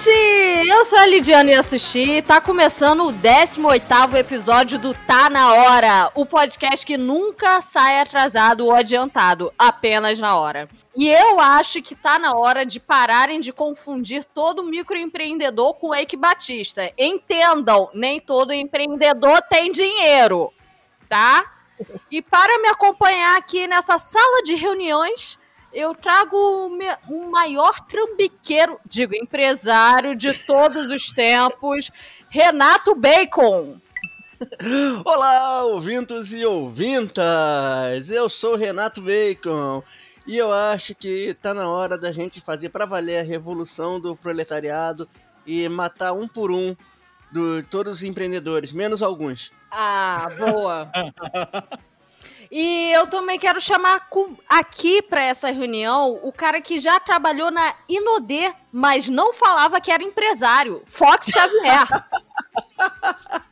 gente! Eu sou a Lidiane Yasushi e tá começando o 18º episódio do Tá Na Hora, o podcast que nunca sai atrasado ou adiantado, apenas na hora. E eu acho que tá na hora de pararem de confundir todo microempreendedor com Eike Batista. Entendam, nem todo empreendedor tem dinheiro, tá? E para me acompanhar aqui nessa sala de reuniões, eu trago o maior trambiqueiro, digo, empresário de todos os tempos, Renato Bacon. Olá, ouvintos e ouvintas! Eu sou Renato Bacon e eu acho que tá na hora da gente fazer para valer a revolução do proletariado e matar um por um de todos os empreendedores, menos alguns. Ah, boa! E eu também quero chamar aqui para essa reunião o cara que já trabalhou na Inodê, mas não falava que era empresário, Fox Xavier.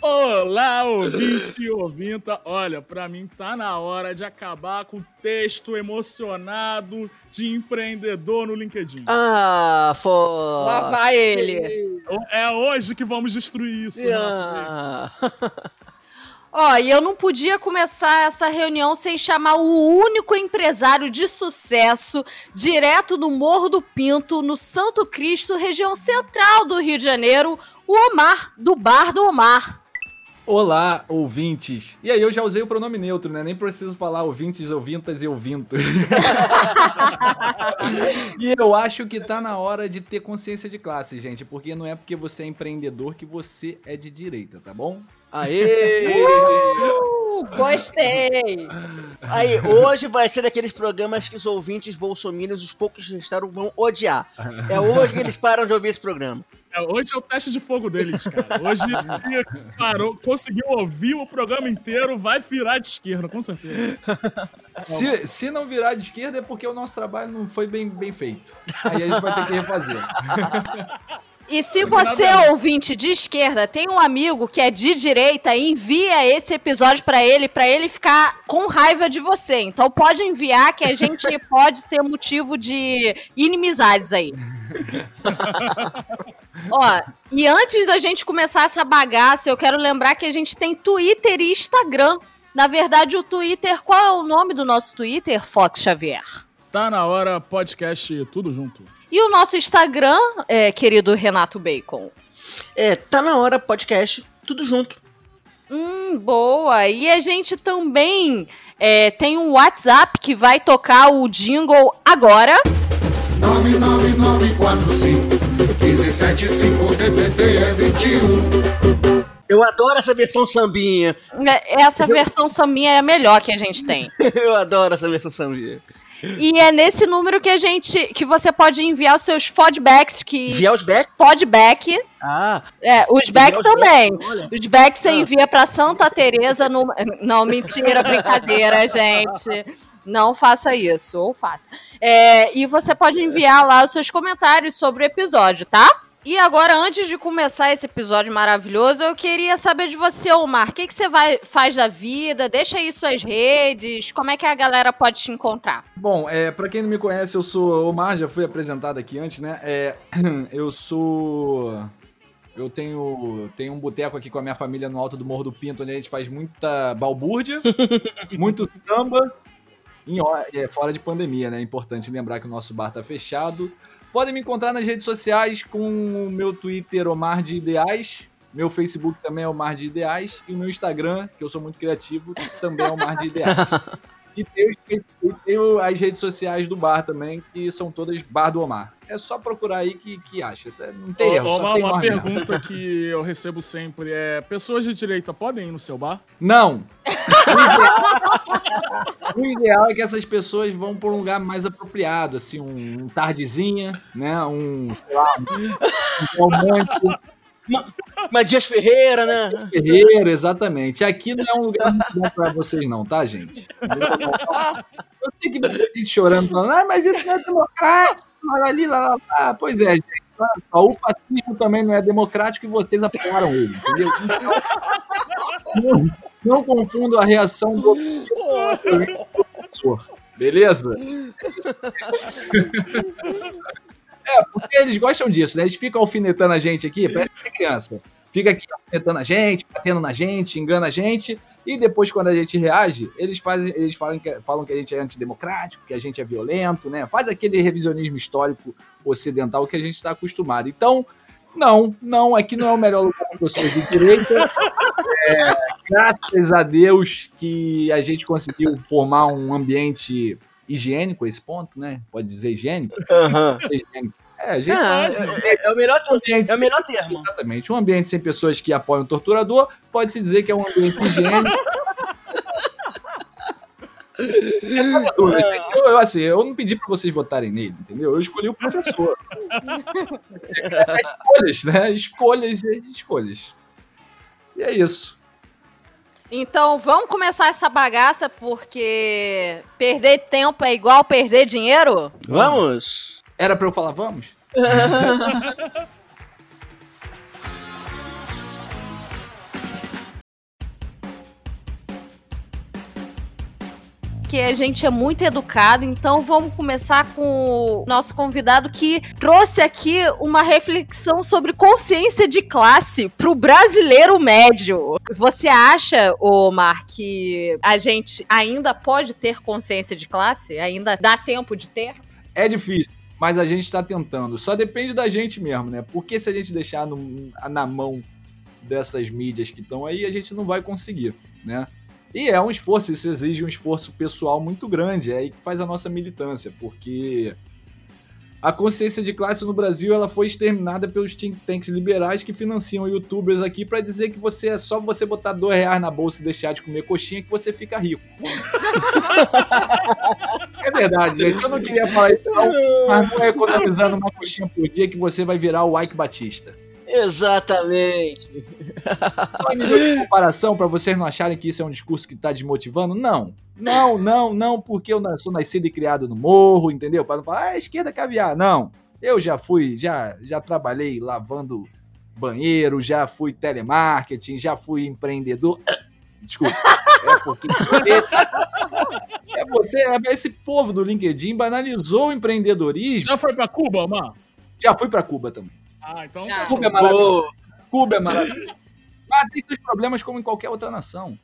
Olá, ouvinte e ouvinta. Olha, para mim tá na hora de acabar com o texto emocionado de empreendedor no LinkedIn. Ah, foda. Lá vai ele. É hoje que vamos destruir isso. Ah. Ó, e eu não podia começar essa reunião sem chamar o único empresário de sucesso direto do Morro do Pinto, no Santo Cristo, região central do Rio de Janeiro, o Omar, do Bar do Omar. Olá, ouvintes. E aí, eu já usei o pronome neutro, né? Nem preciso falar ouvintes, ouvintas e ouvintos. e eu acho que tá na hora de ter consciência de classe, gente. Porque não é porque você é empreendedor que você é de direita, tá bom? Aê! Gostei! Aí, hoje vai ser daqueles programas que os ouvintes bolsominions, os poucos que restaram, vão odiar. É hoje que eles param de ouvir esse programa. É, hoje é o teste de fogo deles, cara. Hoje, se parou, conseguiu ouvir o programa inteiro, vai virar de esquerda, com certeza. Se, se não virar de esquerda é porque o nosso trabalho não foi bem, bem feito. Aí a gente vai ter que refazer. E se você é ouvinte de esquerda, tem um amigo que é de direita, envia esse episódio para ele, para ele ficar com raiva de você. Então pode enviar que a gente pode ser motivo de inimizades aí. Ó, e antes da gente começar essa bagaça, eu quero lembrar que a gente tem Twitter e Instagram. Na verdade, o Twitter, qual é o nome do nosso Twitter, Fox Xavier? Tá na hora podcast tudo junto. E o nosso Instagram, é, querido Renato Bacon? É, tá na hora podcast, tudo junto. Hum, boa. E a gente também é, tem um WhatsApp que vai tocar o jingle agora. 99945 DDD é 21. Eu adoro essa versão sambinha. É, essa versão sambinha é a melhor que a gente tem. Eu adoro essa versão sambinha. E é nesse número que a gente. que você pode enviar os seus feedbacks. Que... Enviar os back? Feedback. Ah. É, os back também. Back? Os back você ah. envia para Santa Teresa no. Não, mentira, brincadeira, gente. Não faça isso, ou faça. É, e você pode enviar lá os seus comentários sobre o episódio, tá? E agora, antes de começar esse episódio maravilhoso, eu queria saber de você, Omar. O que, que você vai, faz da vida? Deixa aí suas redes. Como é que a galera pode te encontrar? Bom, é, para quem não me conhece, eu sou Omar, já fui apresentado aqui antes, né? É, eu sou. Eu tenho, tenho um boteco aqui com a minha família no alto do Morro do Pinto, onde a gente faz muita balbúrdia, muito samba, em, é, fora de pandemia, né? É importante lembrar que o nosso bar tá fechado. Podem me encontrar nas redes sociais com o meu Twitter Omar de Ideais, meu Facebook também é Omar de Ideais e o meu Instagram, que eu sou muito criativo, também é Omar de Ideais. E tem, tem, as redes sociais do bar também, que são todas Bar do Omar. É só procurar aí que, que acha. Não tem erro, Omar, tem uma pergunta que eu recebo sempre é: pessoas de direita podem ir no seu bar? Não. o ideal é que essas pessoas vão para um lugar mais apropriado, assim, um, um tardezinha, né? Um, sei lá, um, um Matias Ferreira, né? Ferreira, exatamente. Aqui não é um lugar muito bom pra vocês, não, tá, gente? Eu sei que gente chorando, falando, ah, mas isso não é democrático, lá, lá, lá, lá. Pois é, gente. O fascismo também não é democrático e vocês apoiaram ele, entendeu? Não, não confundo a reação do professor. Beleza? É, porque eles gostam disso, né? Eles ficam alfinetando a gente aqui, parece que é criança. Fica aqui alfinetando a gente, batendo na gente, engana a gente. E depois, quando a gente reage, eles, fazem, eles falam, que, falam que a gente é antidemocrático, que a gente é violento, né? Faz aquele revisionismo histórico ocidental que a gente está acostumado. Então, não, não, aqui não é o melhor lugar para pessoas de direita. É, graças a Deus que a gente conseguiu formar um ambiente higiênico esse ponto, né? Pode dizer higiênico? Aham. higiênico. É, gente, Ah, é, é- é o melhor, ambiente é o melhor termo. Exatamente. Um ambiente sem pessoas que apoiam o torturador pode-se dizer que é um ambiente higiênico. Eu, eu, assim, eu não pedi para vocês votarem nele, entendeu? Eu escolhi o professor. escolhas, né? Escolhas e escolhas. E é isso. Então vamos começar essa bagaça, porque perder tempo é igual perder dinheiro? Vamos? Era para eu falar vamos? que a gente é muito educado, então vamos começar com o nosso convidado que trouxe aqui uma reflexão sobre consciência de classe para o brasileiro médio. Você acha, Omar, que a gente ainda pode ter consciência de classe? Ainda dá tempo de ter? É difícil, mas a gente está tentando. Só depende da gente mesmo, né? Porque se a gente deixar no- na mão dessas mídias que estão aí, a gente não vai conseguir, né? E é um esforço, isso exige um esforço pessoal muito grande, é aí que faz a nossa militância, porque a consciência de classe no Brasil ela foi exterminada pelos think tanks liberais que financiam youtubers aqui para dizer que você é só você botar dois reais na bolsa e deixar de comer coxinha que você fica rico. é verdade, gente. Eu não queria falar isso, não, mas não é economizando uma coxinha por dia que você vai virar o Ike Batista. Exatamente. Só em nível de comparação, para vocês não acharem que isso é um discurso que tá desmotivando, não. Não, não, não, porque eu sou nascido e criado no morro, entendeu? Para não falar, ah, esquerda é caviar. Não. Eu já fui, já, já trabalhei lavando banheiro, já fui telemarketing, já fui empreendedor. Desculpa. É porque. É você, é esse povo do LinkedIn banalizou o empreendedorismo. Já foi pra Cuba, Omar? Já fui para Cuba também. Ah, então. Ah. Cuba é maravilhoso. Cuba é maravilhoso. Mas tem seus problemas como em qualquer outra nação.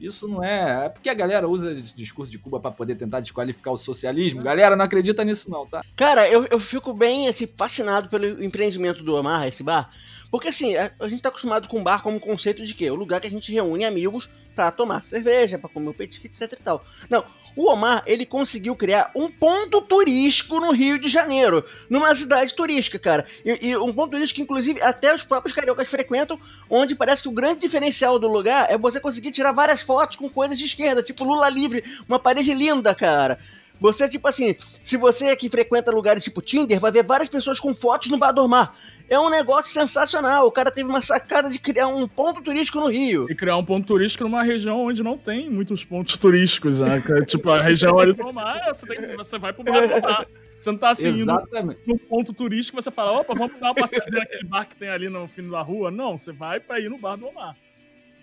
Isso não é. É porque a galera usa esse discurso de Cuba para poder tentar desqualificar o socialismo. Galera, não acredita nisso, não, tá? Cara, eu, eu fico bem assim, fascinado pelo empreendimento do Omar, esse bar. Porque assim, a, a gente tá acostumado com bar como conceito de quê? O lugar que a gente reúne amigos pra tomar cerveja, pra comer um petisco, etc e tal. Não, o Omar, ele conseguiu criar um ponto turístico no Rio de Janeiro, numa cidade turística, cara. E, e um ponto turístico que, inclusive, até os próprios cariocas frequentam, onde parece que o grande diferencial do lugar é você conseguir tirar várias fotos com coisas de esquerda, tipo Lula livre, uma parede linda, cara. Você, tipo assim, se você que frequenta lugares tipo Tinder, vai ver várias pessoas com fotos no Bar do Mar. É um negócio sensacional. O cara teve uma sacada de criar um ponto turístico no Rio. E criar um ponto turístico numa região onde não tem muitos pontos turísticos, né? É tipo, a região ali do mar, você, tem, você vai pro bar do mar. Você não tá assim, indo Exatamente. num ponto turístico, você fala, opa, vamos dar uma passadinha naquele bar que tem ali no fim da rua. Não, você vai pra ir no bar do Omar.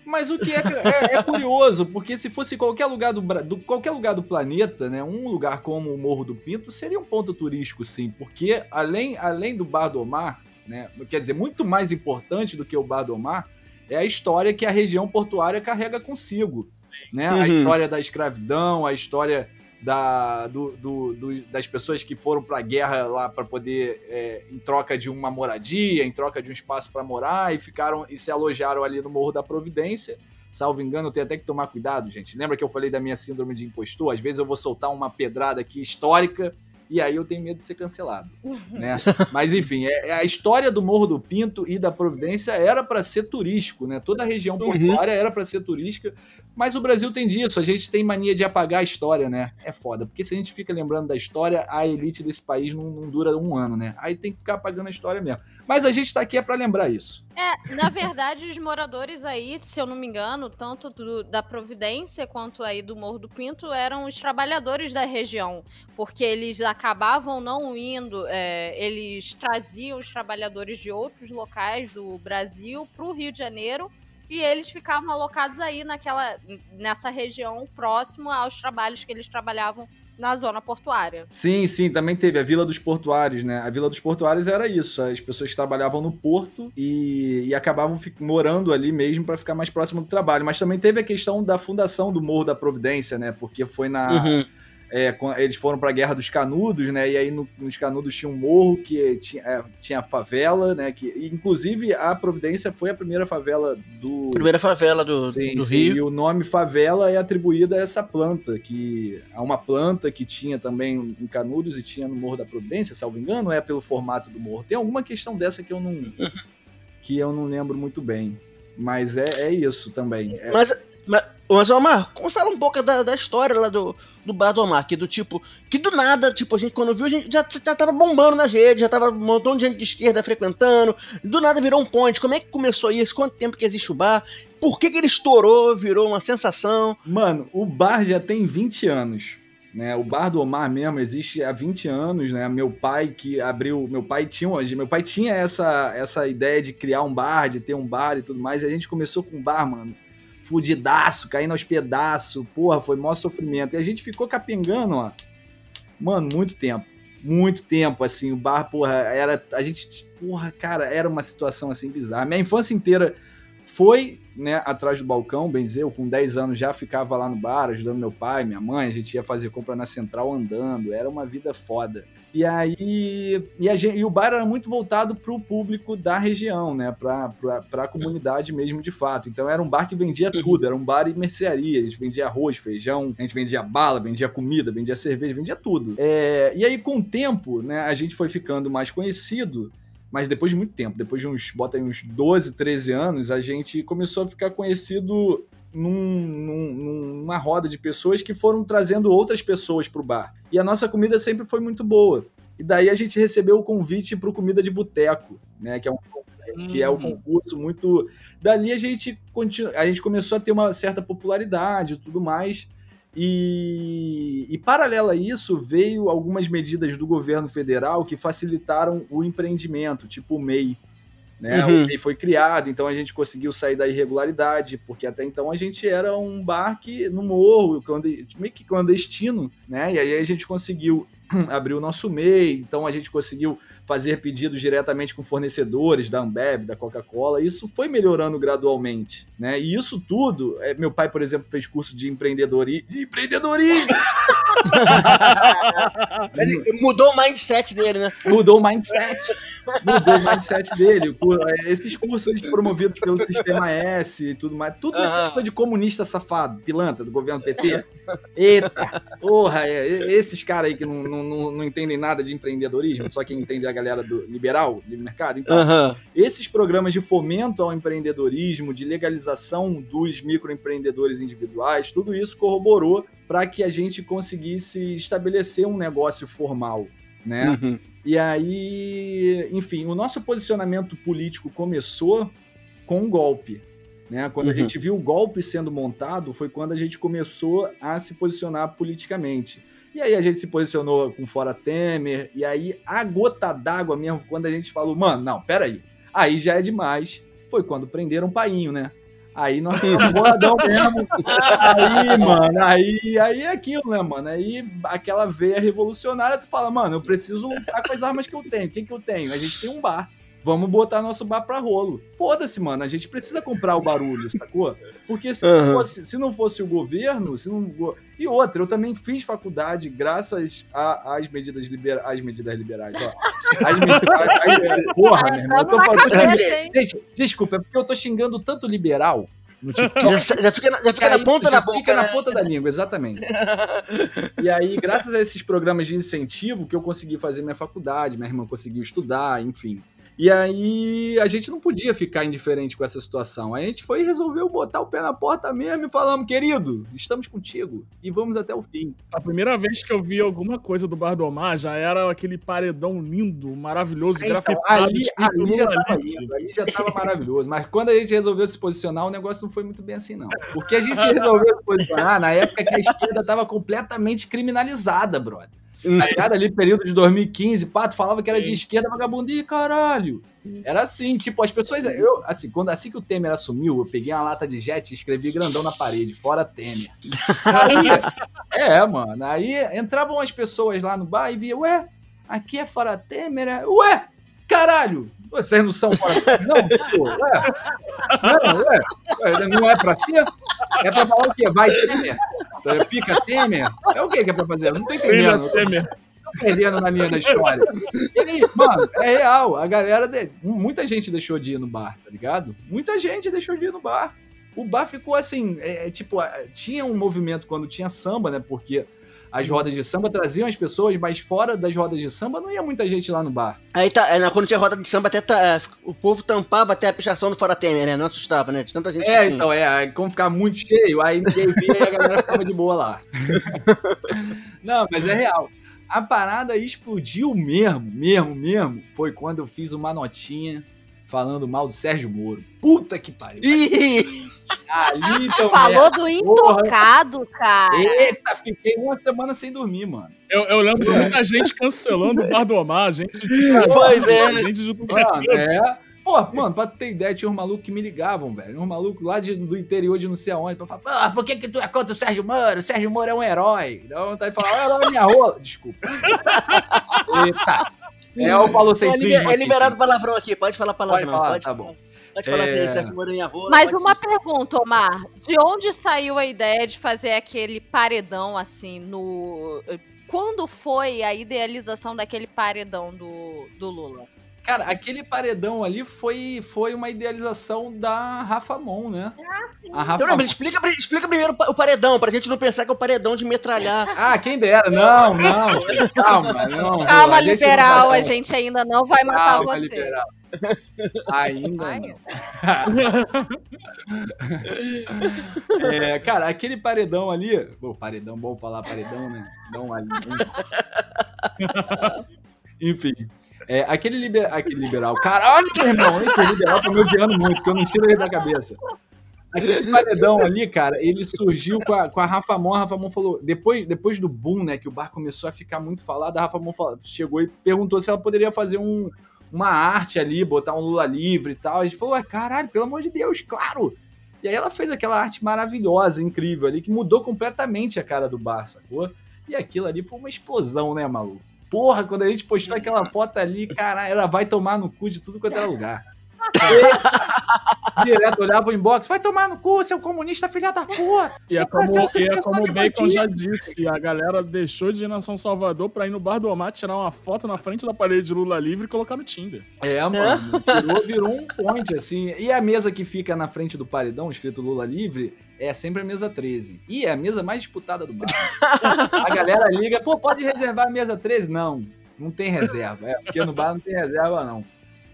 Mas o que é, é- é curioso, porque se fosse qualquer lugar do, do- qualquer lugar do planeta, né, um lugar como o Morro do Pinto seria um ponto turístico, sim, porque além, além do Bar do Omar, né, quer dizer, muito mais importante do que o Bar do Omar é a história que a região portuária carrega consigo, né? A Uhum. história da escravidão, a história da, do- do- do- das pessoas que foram para a guerra lá para poder, é, em troca de uma moradia, em troca de um espaço para morar, e ficaram e se alojaram ali no Morro da Providência. Salvo engano, eu tenho até que tomar cuidado, gente. Lembra que eu falei da minha síndrome de impostor? Às vezes eu vou soltar uma pedrada aqui histórica e aí eu tenho medo de ser cancelado, né? Mas enfim, é, é a história do Morro do Pinto e da Providência era para ser turístico, né? Toda a região Uhum. portuária era para ser turística, mas o Brasil tem disso, a gente tem mania de apagar a história, né? É foda, porque se a gente fica lembrando da história, a elite desse país não, não dura um ano, né? Aí tem que ficar apagando a história mesmo. Mas a gente tá aqui é para lembrar isso. É, na verdade, os moradores aí, se eu não me engano, tanto do- da Providência quanto aí do Morro do Pinto, eram os trabalhadores da região, porque eles acabavam não indo, é, eles traziam os trabalhadores de outros locais do Brasil para o Rio de Janeiro e eles ficavam alocados aí naquela, nessa região próximo aos trabalhos que eles trabalhavam na zona portuária. Sim, sim, também teve a Vila dos Portuários, né? A Vila dos Portuários era isso, as pessoas que trabalhavam no porto e, e acabavam morando ali mesmo para ficar mais próximo do trabalho. Mas também teve a questão da fundação do Morro da Providência, né? Porque foi na. Uhum é, eles foram para a Guerra dos Canudos, né? E aí no, nos Canudos tinha um morro que tinha, é, tinha favela, né? Que, inclusive a Providência foi a primeira favela do. Primeira favela do, sim, do sim, Rio. E o nome favela é atribuído a essa planta, que a uma planta que tinha também em Canudos e tinha no Morro da Providência, salvo engano, é pelo formato do morro. Tem alguma questão dessa que eu não. Uhum. que eu não lembro muito bem. Mas é, é isso também. É... Mas, mas, mas, Omar, fala um pouco da, da história lá do do Bar do Omar, que do tipo, que do nada, tipo, a gente quando viu, a gente já, já tava bombando nas redes, já tava um montão de gente de esquerda frequentando, do nada virou um point. Como é que começou isso? Quanto tempo que existe o bar? Por que, que ele estourou, virou uma sensação? Mano, o bar já tem 20 anos. Né, o bar do Omar mesmo existe há 20 anos, né? Meu pai que abriu, meu pai tinha, meu pai tinha essa essa ideia de criar um bar, de ter um bar e tudo mais, e a gente começou com um bar, mano fudidaço, caindo aos pedaços. Porra, foi maior sofrimento. E a gente ficou capengando, ó. Mano, muito tempo. Muito tempo, assim. O bar, porra, era. A gente. Porra, cara, era uma situação assim bizarra. Minha infância inteira foi, né, atrás do balcão, bem dizer, eu com 10 anos já ficava lá no bar, ajudando meu pai, minha mãe, a gente ia fazer compra na central andando, era uma vida foda. E aí, e, a gente, e o bar era muito voltado para o público da região, né, para a comunidade mesmo de fato. Então era um bar que vendia uhum. tudo, era um bar e mercearia, a gente vendia arroz, feijão, a gente vendia bala, vendia comida, vendia cerveja, vendia tudo. É, e aí com o tempo, né, a gente foi ficando mais conhecido, mas depois de muito tempo, depois de uns, bota aí, uns 12, 13 anos, a gente começou a ficar conhecido num, num, numa roda de pessoas que foram trazendo outras pessoas para o bar. E a nossa comida sempre foi muito boa. E daí a gente recebeu o convite para o Comida de Boteco, né? Que é um que é um hum. concurso muito. Dali a gente continu... a gente começou a ter uma certa popularidade e tudo mais. E, e paralelo a isso, veio algumas medidas do governo federal que facilitaram o empreendimento, tipo o MEI. Né? Uhum. O MEI foi criado, então a gente conseguiu sair da irregularidade, porque até então a gente era um bar que no morro, meio que clandestino, né? E aí a gente conseguiu abriu o nosso MEI, então a gente conseguiu fazer pedidos diretamente com fornecedores da Ambev, da Coca-Cola. Isso foi melhorando gradualmente, né? E isso tudo, é, meu pai, por exemplo, fez curso de empreendedorismo. De empreendedorismo! Ele mudou o mindset dele, né? Mudou o mindset. Mudou o mindset dele. É, esses cursos promovidos pelo Sistema S e tudo mais. Tudo uhum. tipo de comunista safado, pilantra do governo PT. Eita! Porra, é, esses caras aí que não, não, não, não, entendem nada de empreendedorismo, só quem entende é a galera do liberal, livre mercado. Então, uhum. esses programas de fomento ao empreendedorismo, de legalização dos microempreendedores individuais, tudo isso corroborou para que a gente conseguisse estabelecer um negócio formal, né? Uhum. E aí, enfim, o nosso posicionamento político começou com um golpe. Né? Quando uhum. a gente viu o golpe sendo montado, foi quando a gente começou a se posicionar politicamente. E aí a gente se posicionou com fora Temer, e aí a gota d'água mesmo, quando a gente falou, mano, não, peraí, aí já é demais, foi quando prenderam o Painho, né? Aí nós ficamos boladão mesmo. Aí, mano, aí, aí é aquilo, né, mano? Aí aquela veia revolucionária, tu fala, mano, eu preciso lutar com as armas que eu tenho. O que, que eu tenho? A gente tem um bar. Vamos botar nosso bar pra rolo. Foda-se, mano. A gente precisa comprar o barulho, sacou? Porque se, uhum. não, fosse, se não fosse o governo, se não. E outra, eu também fiz faculdade graças às medidas, libera... às medidas liberais. Ó. As medidas. porra, meu irmão. Eu tô falando. Gente, desculpa, é porque eu tô xingando tanto liberal no TikTok. Já, já fica, na, já fica aí, na ponta já da boca. Fica né? na ponta da língua, exatamente. e aí, graças a esses programas de incentivo, que eu consegui fazer minha faculdade, minha irmã conseguiu estudar, enfim. E aí a gente não podia ficar indiferente com essa situação. A gente foi e resolveu botar o pé na porta mesmo e falamos, querido, estamos contigo e vamos até o fim. A primeira vez que eu vi alguma coisa do Bar do Omar já era aquele paredão lindo, maravilhoso, então, grafitado. Ali, ali, já tava lindo, ali já tava maravilhoso. Mas quando a gente resolveu se posicionar, o negócio não foi muito bem assim, não. Porque a gente resolveu se posicionar na época que a esquerda tava completamente criminalizada, brother. Tá ali, período de 2015, Pato falava que era Sim. de esquerda, vagabundo, ih, caralho. Era assim, tipo, as pessoas. Eu, assim, quando assim que o Temer assumiu, eu peguei uma lata de jet e escrevi grandão na parede, fora Temer. Aí, é, mano. Aí entravam as pessoas lá no bar e via, ué, aqui é fora Temer? É? Ué, caralho! Vocês não são fora? Não, pô, ué. Não, ué. Não é pra ser? É pra falar o quê? Vai Temer? Pica Temer? É o que que é pra fazer? Eu não tô entendendo. Temer perdendo na linha da história. E aí, mano, é real. A galera. De... Muita gente deixou de ir no bar, tá ligado? Muita gente deixou de ir no bar. O bar ficou assim, é, é tipo, tinha um movimento quando tinha samba, né? Porque as rodas de samba traziam as pessoas, mas fora das rodas de samba não ia muita gente lá no bar. Aí tá, é, quando tinha roda de samba, até tá, é, o povo tampava até a pichação do Fora Temer, né? Não assustava, né? De tanta gente. É, assim. então, é, como ficava muito cheio, aí ninguém via e a galera ficava de boa lá. não, mas é real. A parada explodiu mesmo, mesmo, mesmo. Foi quando eu fiz uma notinha falando mal do Sérgio Moro. Puta que pariu. Ali, então, Falou do intocado, porra. cara. Eita, fiquei uma semana sem dormir, mano. Eu, eu lembro muita gente cancelando o Bar do Omar, gente de. Pois é. Gente de mano, é. Pô, mano, pra ter ideia, tinha uns malucos que me ligavam, velho. Uns malucos lá de, do interior de não sei aonde, pra falar, pô, por que que tu é contra o Sérgio Moro? O Sérgio Moro é um herói. Então tá aí falar, herói é minha rola. Desculpa. Eita. É, eu falo sem É, liberado palavrão aqui, pode falar palavrão. Pode falar, pode tá bom. Pode falar é... Sérgio Moro é minha rola. Mas uma ser. pergunta, Omar. De onde saiu a ideia de fazer aquele paredão assim no. Quando foi a idealização daquele paredão do, do Lula? Cara, aquele paredão ali foi, foi uma idealização da Rafa Mon, né? Ah, sim. A Rafa então, não, explica, explica primeiro o paredão, pra gente não pensar que é o paredão de metralhar. Ah, quem dera. Não, não. calma, não. Calma, a liberal, a gente ainda não vai matar calma, você. Liberal. Ainda não. é, cara, aquele paredão ali. Pô, paredão, bom falar paredão, né? Não ali. Enfim. É, aquele, liber, aquele liberal. Caralho, meu irmão, esse liberal tá me odiando muito, que eu não tiro ele da cabeça. Aquele paredão ali, cara, ele surgiu com a, com a Rafa Mon. A Rafa Mon falou, depois, depois do boom, né, que o bar começou a ficar muito falado, a Rafa Mon falou, chegou e perguntou se ela poderia fazer um, uma arte ali, botar um Lula livre e tal. A gente falou, caralho, pelo amor de Deus, claro! E aí ela fez aquela arte maravilhosa, incrível ali, que mudou completamente a cara do bar, sacou? E aquilo ali foi uma explosão, né, maluco? Porra, quando a gente postou aquela foto ali, cara, ela vai tomar no cu de tudo quanto era lugar. Direto olhava o inbox, vai tomar no cu, seu comunista filha da puta. E é como, e é como o Bacon já disse, a galera deixou de ir na São Salvador pra ir no Bar do Omar, tirar uma foto na frente da parede de Lula livre e colocar no Tinder. É, mano, virou, virou um point, assim. E a mesa que fica na frente do paredão, escrito Lula livre, é sempre a mesa 13. E é a mesa mais disputada do bar. a galera liga, pô, pode reservar a mesa 13? Não, não tem reserva. É, porque no bar não tem reserva, não.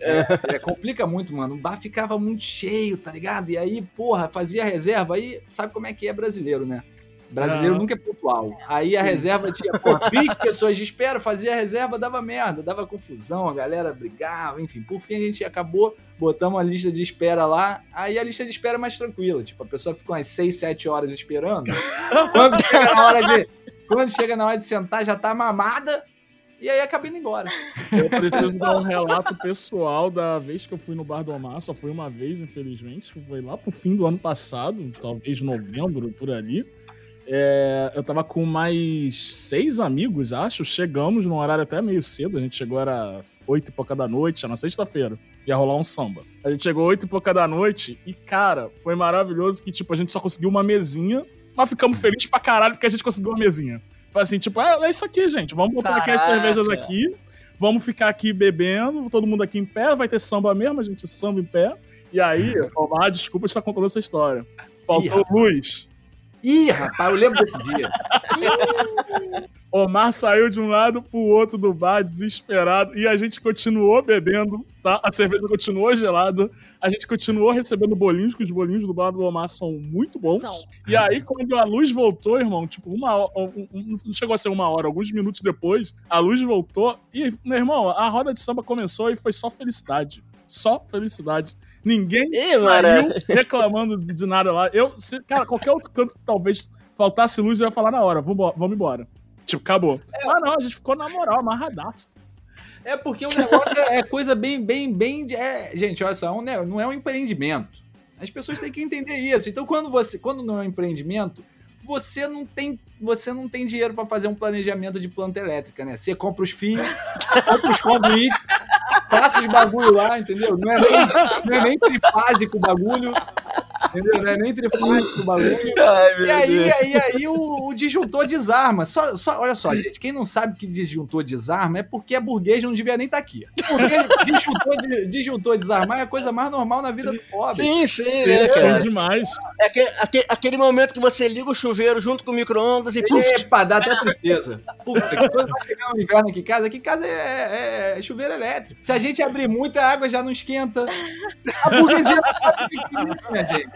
É, é, complica muito, mano. O bar ficava muito cheio, tá ligado? E aí, porra, fazia reserva. Aí, sabe como é que é brasileiro, né? Brasileiro nunca é pontual. Aí Sim. a reserva tinha, porra, 20 pessoas de espera, fazia a reserva, dava merda, dava confusão, a galera brigava, enfim. Por fim, a gente acabou, botamos a lista de espera lá. Aí a lista de espera é mais tranquila. Tipo, a pessoa fica umas 6, 7 horas esperando. Quando chega na hora de, quando chega na hora de sentar, já tá mamada e aí acabei indo embora. Eu preciso dar um relato pessoal da vez que eu fui no Bar do Omar. Só foi uma vez, infelizmente. Foi lá pro fim do ano passado, talvez novembro, por ali. É, eu tava com mais seis amigos, acho. Chegamos num horário até meio cedo. A gente chegou, era oito e pouca da noite, na sexta-feira. Ia rolar um samba. A gente chegou oito e pouca da noite e, cara, foi maravilhoso que, tipo, a gente só conseguiu uma mesinha, mas ficamos felizes pra caralho porque a gente conseguiu uma mesinha. Assim, tipo, é, é isso aqui, gente. Vamos botar Caraca. aqui as cervejas aqui. Vamos ficar aqui bebendo, todo mundo aqui em pé, vai ter samba mesmo, a gente samba em pé. E aí, Omar, desculpa estar contando essa história. Faltou Ih, luz. Ih, rapaz, eu lembro desse dia. Omar saiu de um lado pro outro do bar, desesperado, e a gente continuou bebendo, tá? A cerveja continuou gelada, a gente continuou recebendo bolinhos, que os bolinhos do bar do Omar são muito bons. São. E aí, quando a luz voltou, irmão, tipo, uma hora, não chegou a ser uma hora, alguns minutos depois, a luz voltou, e, meu irmão, a roda de samba começou e foi só felicidade. Só felicidade. Ninguém reclamando de nada lá. Eu, se, cara, qualquer outro canto que talvez faltasse luz, eu ia falar na hora, vamos, vamos embora. Tipo, acabou. É. Ah, não, a gente ficou na moral, amarradaço. É porque o negócio é, é coisa bem, bem, bem. É, gente, olha só, é não é um empreendimento. As pessoas têm que entender isso. Então, quando você, quando não é um empreendimento, você não tem, você não tem dinheiro para fazer um planejamento de planta elétrica, né? Você compra os fios, compra os conduítes, passa os bagulho lá, entendeu? Não é nem, não é nem trifásico o bagulho. Entendeu? Não é nem trifásico o bagulho. E aí, e aí, aí o, o, disjuntor desarma. Só, só, olha só, gente, quem não sabe que disjuntor desarma é porque é burguês não devia nem estar tá aqui. Porque disjuntor, disjuntor desarmar é a coisa mais normal na vida do pobre. Sim, sim, sim é, cara. É demais. É aquele, aquele, aquele, momento que você liga o chuveiro junto com o micro-ondas e... Epa, dá até tristeza. Puta, que quando vai chegar o inverno aqui em casa, aqui em casa é, é, é chuveiro elétrico. Se a gente abrir muita água, já não esquenta. A burguesia não sabe o que é minha gente.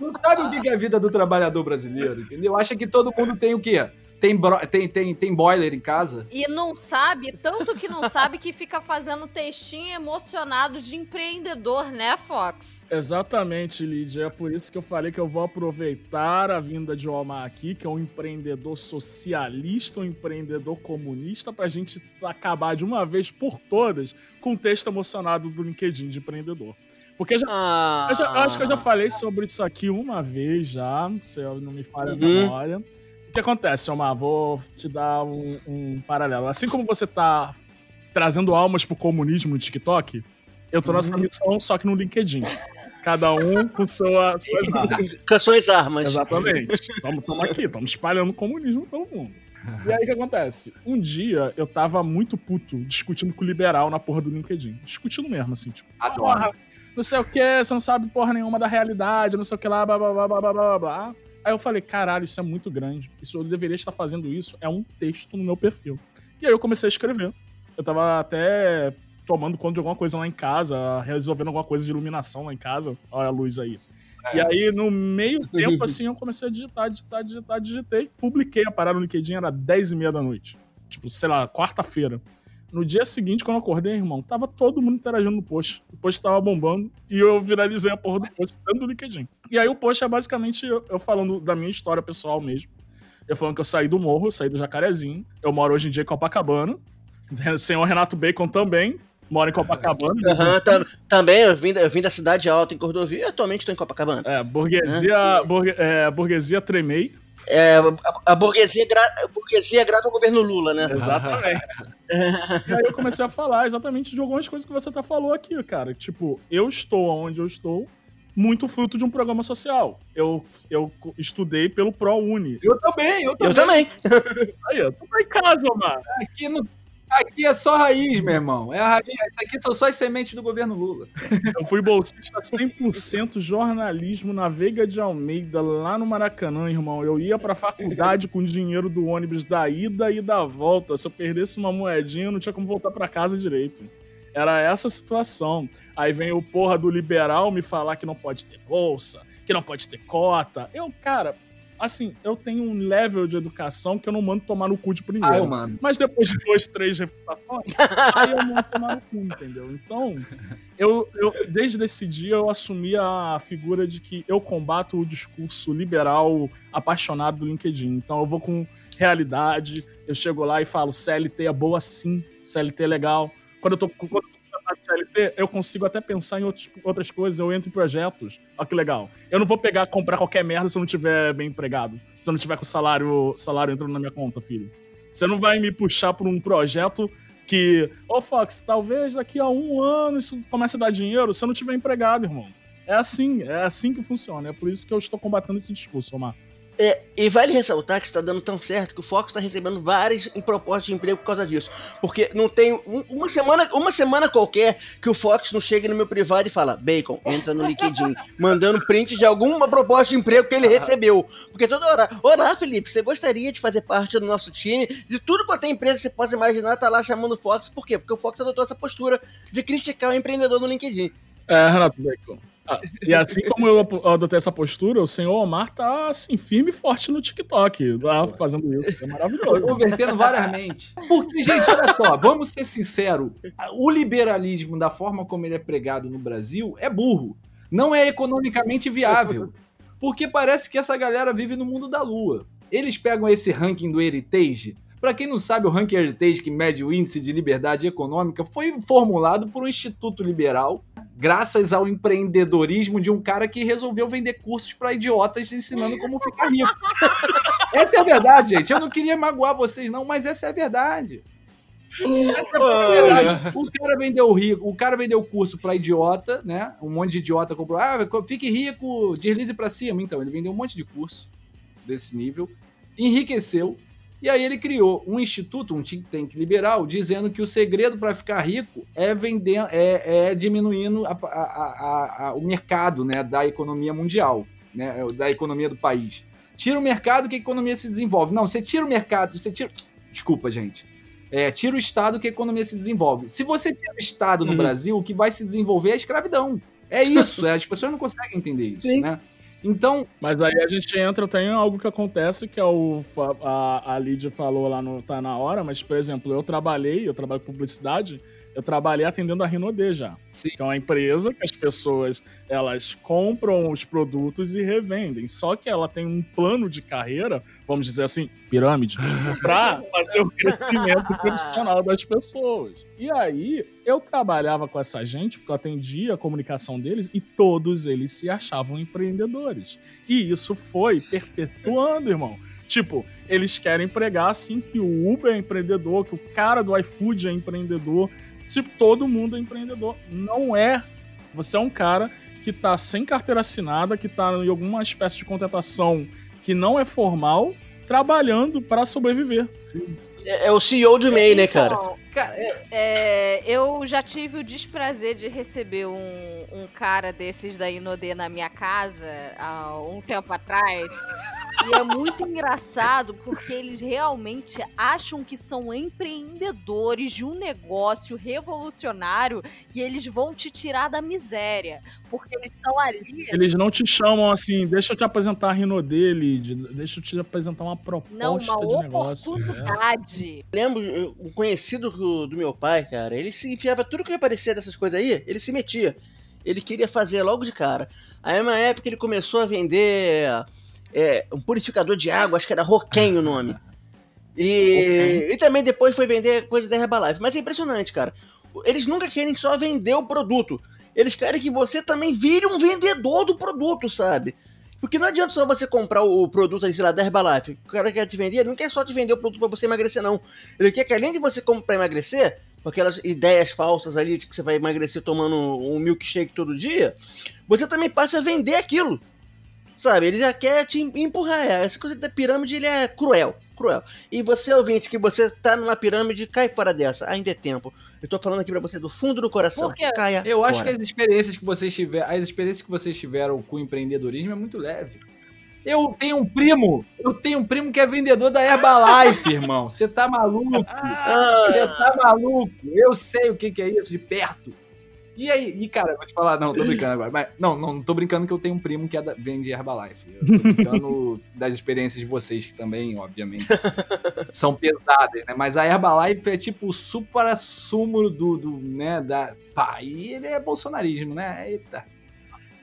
Não sabe o que é a vida do trabalhador brasileiro, entendeu? Acha que todo mundo tem o quê? Tem, tem, tem, tem boiler em casa? E não sabe, tanto que não sabe que fica fazendo textinho emocionado de empreendedor, né, Fox? Exatamente, Lídia. É por isso que eu falei que eu vou aproveitar a vinda de Omar aqui, que é um empreendedor socialista, um empreendedor comunista, pra gente acabar de uma vez por todas com o texto emocionado do LinkedIn de empreendedor. Porque já, ah. eu, já, eu acho que eu já falei sobre isso aqui uma vez já, se eu não me falha uhum. a memória. O que acontece, Omar? Vou te dar um, um, paralelo. Assim como você tá trazendo almas pro comunismo no TikTok, eu tô uhum. nessa missão, só que no LinkedIn. Cada um com sua, suas armas. Com suas armas. Exatamente. Estamos aqui, estamos espalhando comunismo pelo mundo. E aí o que acontece? Um dia eu tava muito puto discutindo com o liberal na porra do LinkedIn. Discutindo mesmo, assim, tipo. Adoro não sei o que, você não sabe porra nenhuma da realidade, não sei o que lá, blá blá blá blá blá blá blá. Aí eu falei, caralho, isso é muito grande. Isso eu deveria estar fazendo isso. É um texto no meu perfil. E aí eu comecei a escrever. Eu tava até tomando conta de alguma coisa lá em casa, resolvendo alguma coisa de iluminação lá em casa. Olha a luz aí. É. E aí, no meio tempo, assim, eu comecei a digitar, digitar, digitar, digitei. Publiquei a parada no LinkedIn, era 10 e meia da noite. Tipo, sei lá, quarta-feira. No dia seguinte, quando eu acordei, irmão, tava todo mundo interagindo no post. O post tava bombando e eu viralizei a porra do post dentro do LinkedIn. E aí o post é basicamente eu, eu falando da minha história pessoal mesmo. Eu falando que eu saí do morro, saí do Jacarezinho. Eu moro hoje em dia em Copacabana. Senhor Renato Bacon também mora em Copacabana. Uhum, tam, também, eu vim, eu vim da cidade alta em Cordovia e atualmente estou em Copacabana. É, burguesia, burgue, é, burguesia tremei. É, a, a, burguesia, gra, a burguesia é grata ao governo Lula, né? Exatamente. e aí eu comecei a falar exatamente de algumas coisas que você tá falou aqui, cara. Tipo, eu estou onde eu estou muito fruto de um programa social. Eu, eu estudei pelo ProUni. Eu também, eu também. Eu também. Aí, eu tô em casa, mano. Aqui no Aqui é só raiz, meu irmão. É a raiz. Isso aqui são só as sementes do governo Lula. Eu fui bolsista 100% jornalismo na Veiga de Almeida, lá no Maracanã, irmão. Eu ia pra faculdade com o dinheiro do ônibus da ida e da volta. Se eu perdesse uma moedinha, eu não tinha como voltar para casa direito. Era essa situação. Aí vem o porra do liberal me falar que não pode ter bolsa, que não pode ter cota. Eu, cara, assim, eu tenho um level de educação que eu não mando tomar no cu de primeiro. Ah, eu mando. Mas depois de duas, três refutações, aí eu mando tomar no cu, entendeu? Então, eu, eu, desde esse dia eu assumi a figura de que eu combato o discurso liberal apaixonado do LinkedIn. Então eu vou com realidade, eu chego lá e falo, CLT é boa sim, CLT é legal. Quando eu tô, quando CLT, eu consigo até pensar em outros, outras coisas, eu entro em projetos. Olha que legal. Eu não vou pegar comprar qualquer merda se eu não tiver bem empregado. Se eu não tiver com o salário, salário entrando na minha conta, filho. Você não vai me puxar por um projeto que, ô oh, Fox, talvez daqui a um ano isso comece a dar dinheiro se eu não tiver empregado, irmão. É assim, é assim que funciona. É por isso que eu estou combatendo esse discurso, Omar. É, e vale ressaltar que está dando tão certo que o Fox está recebendo várias propostas de emprego por causa disso. Porque não tem um, uma semana uma semana qualquer que o Fox não chegue no meu privado e fala Bacon, entra no LinkedIn, mandando print de alguma proposta de emprego que ele recebeu. Porque toda hora, olá Felipe, você gostaria de fazer parte do nosso time? De tudo quanto é empresa que você possa imaginar, tá lá chamando o Fox. Por quê? Porque o Fox adotou essa postura de criticar o empreendedor no LinkedIn. É, Renato Bacon. Ah, e assim como eu adotei essa postura, o senhor Omar tá assim, firme e forte no TikTok, lá fazendo isso. É maravilhoso. Convertendo variamente. Porque, gente, olha só, vamos ser sinceros: o liberalismo, da forma como ele é pregado no Brasil, é burro. Não é economicamente viável. Porque parece que essa galera vive no mundo da lua. Eles pegam esse ranking do Heritage Para quem não sabe, o Ranking Heritage, que mede o índice de liberdade econômica, foi formulado por um instituto liberal, graças ao empreendedorismo de um cara que resolveu vender cursos para idiotas ensinando como ficar rico. essa é a verdade, gente. Eu não queria magoar vocês, não, mas essa é a verdade. Essa é a verdade. O cara vendeu rico, o cara vendeu curso para idiota, né? Um monte de idiota comprou. Ah, fique rico, deslize para cima. Então, ele vendeu um monte de curso desse nível, enriqueceu e aí ele criou um instituto, um think tank liberal, dizendo que o segredo para ficar rico é vender, é, é diminuindo a, a, a, o mercado né, da economia mundial, né, da economia do país. Tira o mercado que a economia se desenvolve. Não, você tira o mercado, você tira. Desculpa, gente. É, tira o Estado que a economia se desenvolve. Se você tira o Estado no uhum. Brasil, o que vai se desenvolver é a escravidão. É isso, é, as pessoas não conseguem entender isso, Sim. né? Então. Mas aí a gente entra, tem algo que acontece, que é o. A, a Lídia falou lá no Tá Na Hora, mas, por exemplo, eu trabalhei, eu trabalho com publicidade, eu trabalhei atendendo a Rinode já. Sim. Que é uma empresa que as pessoas elas compram os produtos e revendem. Só que ela tem um plano de carreira, vamos dizer assim, pirâmide, para fazer o crescimento profissional das pessoas. E aí, eu trabalhava com essa gente, porque eu atendia a comunicação deles, e todos eles se achavam empreendedores. E isso foi perpetuando, irmão. Tipo, eles querem pregar assim que o Uber é empreendedor, que o cara do iFood é empreendedor, se todo mundo é empreendedor. Não é. Você é um cara que tá sem carteira assinada, que tá em alguma espécie de contratação que não é formal, trabalhando para sobreviver. É, é, o CEO do MEI, né, cara? Então, cara é... É, eu já tive o desprazer de receber um, um cara desses da Inodê na minha casa há um tempo atrás. E é muito engraçado porque eles realmente acham que são empreendedores de um negócio revolucionário e eles vão te tirar da miséria. Porque eles estão ali. Eles não te chamam assim, deixa eu te apresentar a Rino dele, deixa eu te apresentar uma proposta não, uma de negócio. oportunidade. É. Lembro, um conhecido do, do, meu pai, cara, ele se enfiava tudo que aparecia dessas coisas aí, ele se metia. Ele queria fazer logo de cara. Aí, uma época, ele começou a vender é, um purificador de água, acho que era Roquem o nome. E, e também depois foi vender coisa da Herbalife. Mas é impressionante, cara. Eles nunca querem só vender o produto. Eles querem que você também vire um vendedor do produto, sabe? Porque não adianta só você comprar o produto ali, sei lá, da Herbalife. O cara quer te vender, ele não quer só te vender o produto para você emagrecer, não. Ele quer que além de você comprar emagrecer, com aquelas ideias falsas ali de que você vai emagrecer tomando um milkshake todo dia, você também passe a vender aquilo. Sabe, ele já quer te empurrar. É, essa coisa da pirâmide ele é cruel. Cruel. E você, ouvinte, que você tá numa pirâmide, cai fora dessa. Ainda é tempo. Eu tô falando aqui pra você do fundo do coração. Por quê? Caia Eu fora. acho que as experiências que vocês tiveram, as experiências que vocês tiveram com o empreendedorismo é muito leve. Eu tenho um primo, eu tenho um primo que é vendedor da Herbalife, irmão. Você tá maluco? Ah. Você tá maluco? Eu sei o que, que é isso de perto. E aí, e cara, vou te falar, não, tô brincando agora. Mas, não, não, não tô brincando que eu tenho um primo que é da, vende Herbalife. Eu tô brincando das experiências de vocês, que também, obviamente, são pesadas, né? Mas a Herbalife é tipo o supra-sumo do, do, né, da... Pá, e ele é bolsonarismo, né? Eita.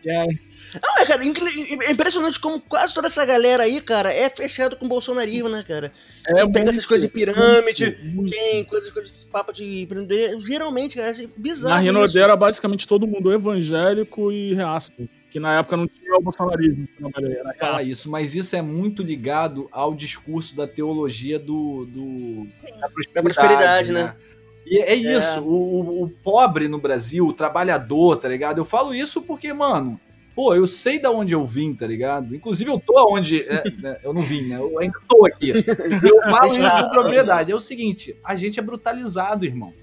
E aí... Não, é, cara, é impressionante como quase toda essa galera aí, cara, é fechado com bolsonarismo, né, cara? É, pega essas coisas de pirâmide, muito, muito. quem coisas, coisas papo de empreender, geralmente, cara, é bizarro. Na Rinode era basicamente todo mundo evangélico e reaça. Que na época não tinha o bolsonarismo. Era Fala isso, mas isso é muito ligado ao discurso da teologia do, do da prosperidade, da prosperidade né? né? E é, é isso, o, o, pobre no Brasil, o trabalhador, tá ligado? Eu falo isso porque, mano, pô, eu sei da onde eu vim, tá ligado? Inclusive eu tô onde. É, né, eu não vim, né? Eu ainda tô aqui. Eu falo isso com propriedade. É o seguinte: a gente é brutalizado, irmão.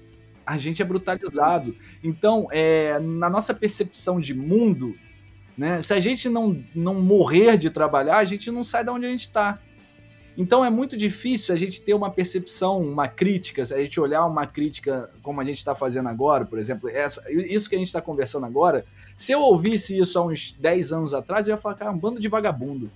A gente é brutalizado. Então, é, na nossa percepção de mundo, né? Se a gente não, não morrer de trabalhar, a gente não sai da onde a gente tá. Então é muito difícil a gente ter uma percepção, uma crítica, se a gente olhar uma crítica como a gente está fazendo agora, por exemplo, essa, isso que a gente está conversando agora, se eu ouvisse isso há uns 10 anos atrás, eu ia falar, cara, um bando de vagabundo.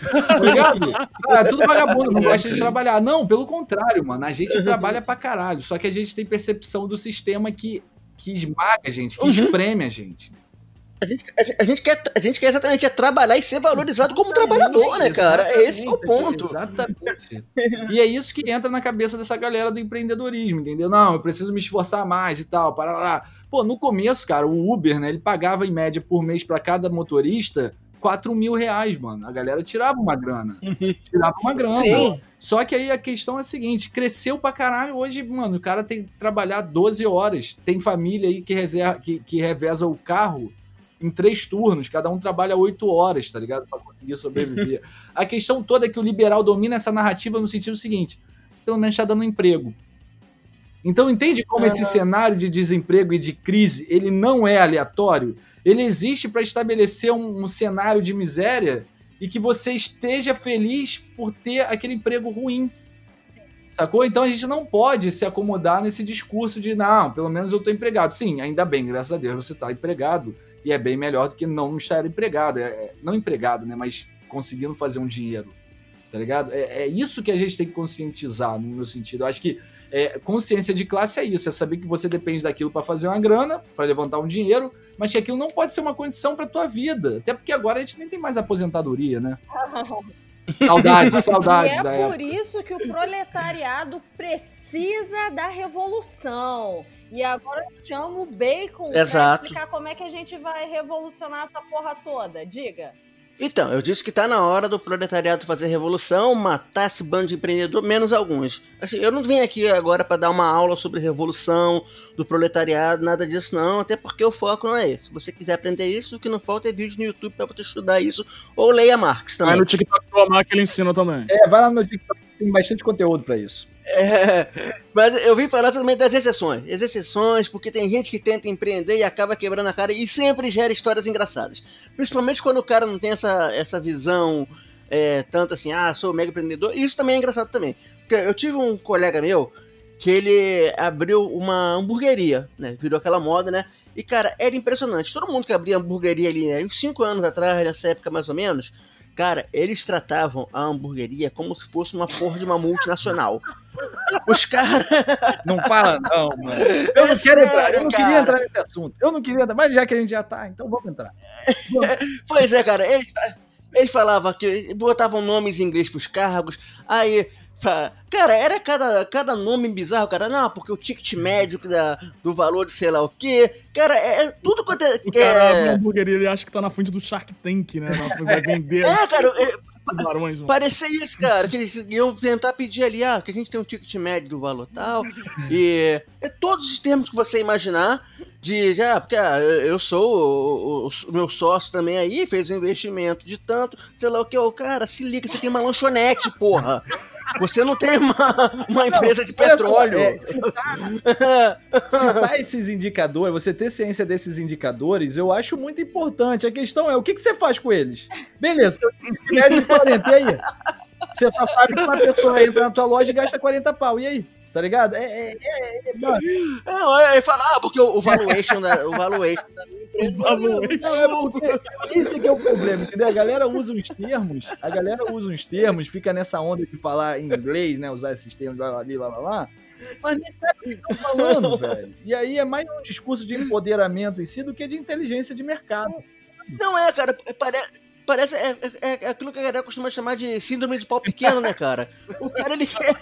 tá ligado? É tudo vagabundo, não gosta de trabalhar. Não, pelo contrário, mano. A gente trabalha pra caralho. Só que a gente tem percepção do sistema que, que esmaga a gente, que uhum. espreme a gente. A gente, a, gente quer, a gente quer exatamente é trabalhar e ser valorizado como trabalhador, né, cara? Esse é o ponto. Exatamente. e é isso que entra na cabeça dessa galera do empreendedorismo, entendeu? Não, eu preciso me esforçar mais e tal. Parará. Pô, no começo, cara, o Uber, né? Ele pagava em média por mês para cada motorista 4 mil reais, mano. A galera tirava uma grana. Tirava uma grana. Sim. Só que aí a questão é a seguinte: cresceu pra caralho. Hoje, mano, o cara tem que trabalhar 12 horas. Tem família aí que, reserva, que, que reveza o carro em três turnos, cada um trabalha oito horas, tá ligado? Para conseguir sobreviver. a questão toda é que o liberal domina essa narrativa no sentido seguinte: pelo menos está dando emprego. Então entende como esse cenário de desemprego e de crise ele não é aleatório? Ele existe para estabelecer um, um, cenário de miséria e que você esteja feliz por ter aquele emprego ruim. Sacou? Então a gente não pode se acomodar nesse discurso de não, pelo menos eu estou empregado. Sim, ainda bem, graças a Deus você está empregado e é bem melhor do que não estar empregado. É, é, não empregado, né? Mas conseguindo fazer um dinheiro. Tá ligado? É, é isso que a gente tem que conscientizar, no meu sentido. Eu acho que é, consciência de classe é isso, é saber que você depende daquilo para fazer uma grana, para levantar um dinheiro, mas que aquilo não pode ser uma condição para tua vida. Até porque agora a gente nem tem mais aposentadoria, né? Saudade, saudade. E é por época. isso que o proletariado precisa da revolução. E agora eu chamo o Bacon para explicar como é que a gente vai revolucionar essa porra toda. Diga. Então, eu disse que tá na hora do proletariado fazer revolução, matar esse bando de empreendedor, menos alguns. Assim, eu não vim aqui agora para dar uma aula sobre revolução do proletariado, nada disso não, até porque o foco não é esse. Se você quiser aprender isso, o que não falta é vídeo no YouTube para você estudar isso, ou leia Marx também. Vai no TikTok do Omar que ele ensina também. É, vai lá no TikTok, tem bastante conteúdo para isso. É, mas eu vim falar também das exceções. As exceções, porque tem gente que tenta empreender e acaba quebrando a cara e sempre gera histórias engraçadas. Principalmente quando o cara não tem essa, essa visão é, tanto assim, ah, sou mega empreendedor. Isso também é engraçado também. Porque eu tive um colega meu que ele abriu uma hamburgueria, né? Virou aquela moda, né? E, cara, era impressionante. Todo mundo que abria hamburgueria ali, né? uns 5 anos atrás, nessa época mais ou menos, Cara, eles tratavam a hamburgueria como se fosse uma porra de uma multinacional. Os caras. Não fala, não, mano. Eu não quero entrar, eu não cara. queria entrar nesse assunto. Eu não queria entrar, mas já que a gente já tá, então vamos entrar. pois é, cara. Ele, ele falava que botavam nomes em inglês pros cargos, aí Cara, era cada, cada nome bizarro, cara. Não, porque o ticket médio da, do valor de sei lá o quê. Cara, é, é tudo quanto é. O cara é... abre hamburgueria, ele acha que tá na frente do Shark Tank, né? Vai vender. é, cara. É, Barões, parecia isso, cara. Que eles iam tentar pedir ali, ah, que a gente tem um ticket médio do valor tal. e é todos os termos que você imaginar. De já, ah, porque ah, eu sou o, o, o, meu sócio também aí, fez um investimento de tanto, sei lá o que, o cara, se liga, você tem uma lanchonete, porra. Você não tem uma, uma empresa não, de petróleo. É, citar, citar, esses indicadores, você ter ciência desses indicadores, eu acho muito importante. A questão é, o que, que você faz com eles? Beleza, se mede de quarenteia, você só sabe que uma pessoa entra na tua loja e gasta 40 pau. E aí? Tá ligado? É, é, é, é mano. Não, é, fala, ah, porque o, o valuation da, o valuation da minha empresa. Não, é porque esse aqui é o problema, entendeu? A galera usa uns termos, a galera usa uns termos, fica nessa onda de falar em inglês, né? Usar esses termos lá, lá, lá, lá, mas nem sabe o que estão falando, velho. E aí é mais um discurso de empoderamento em si do que de inteligência de mercado. Não é, cara, parece Parece é, é, é, aquilo que a galera costuma chamar de síndrome de pau pequeno, né, cara? O cara ele quer,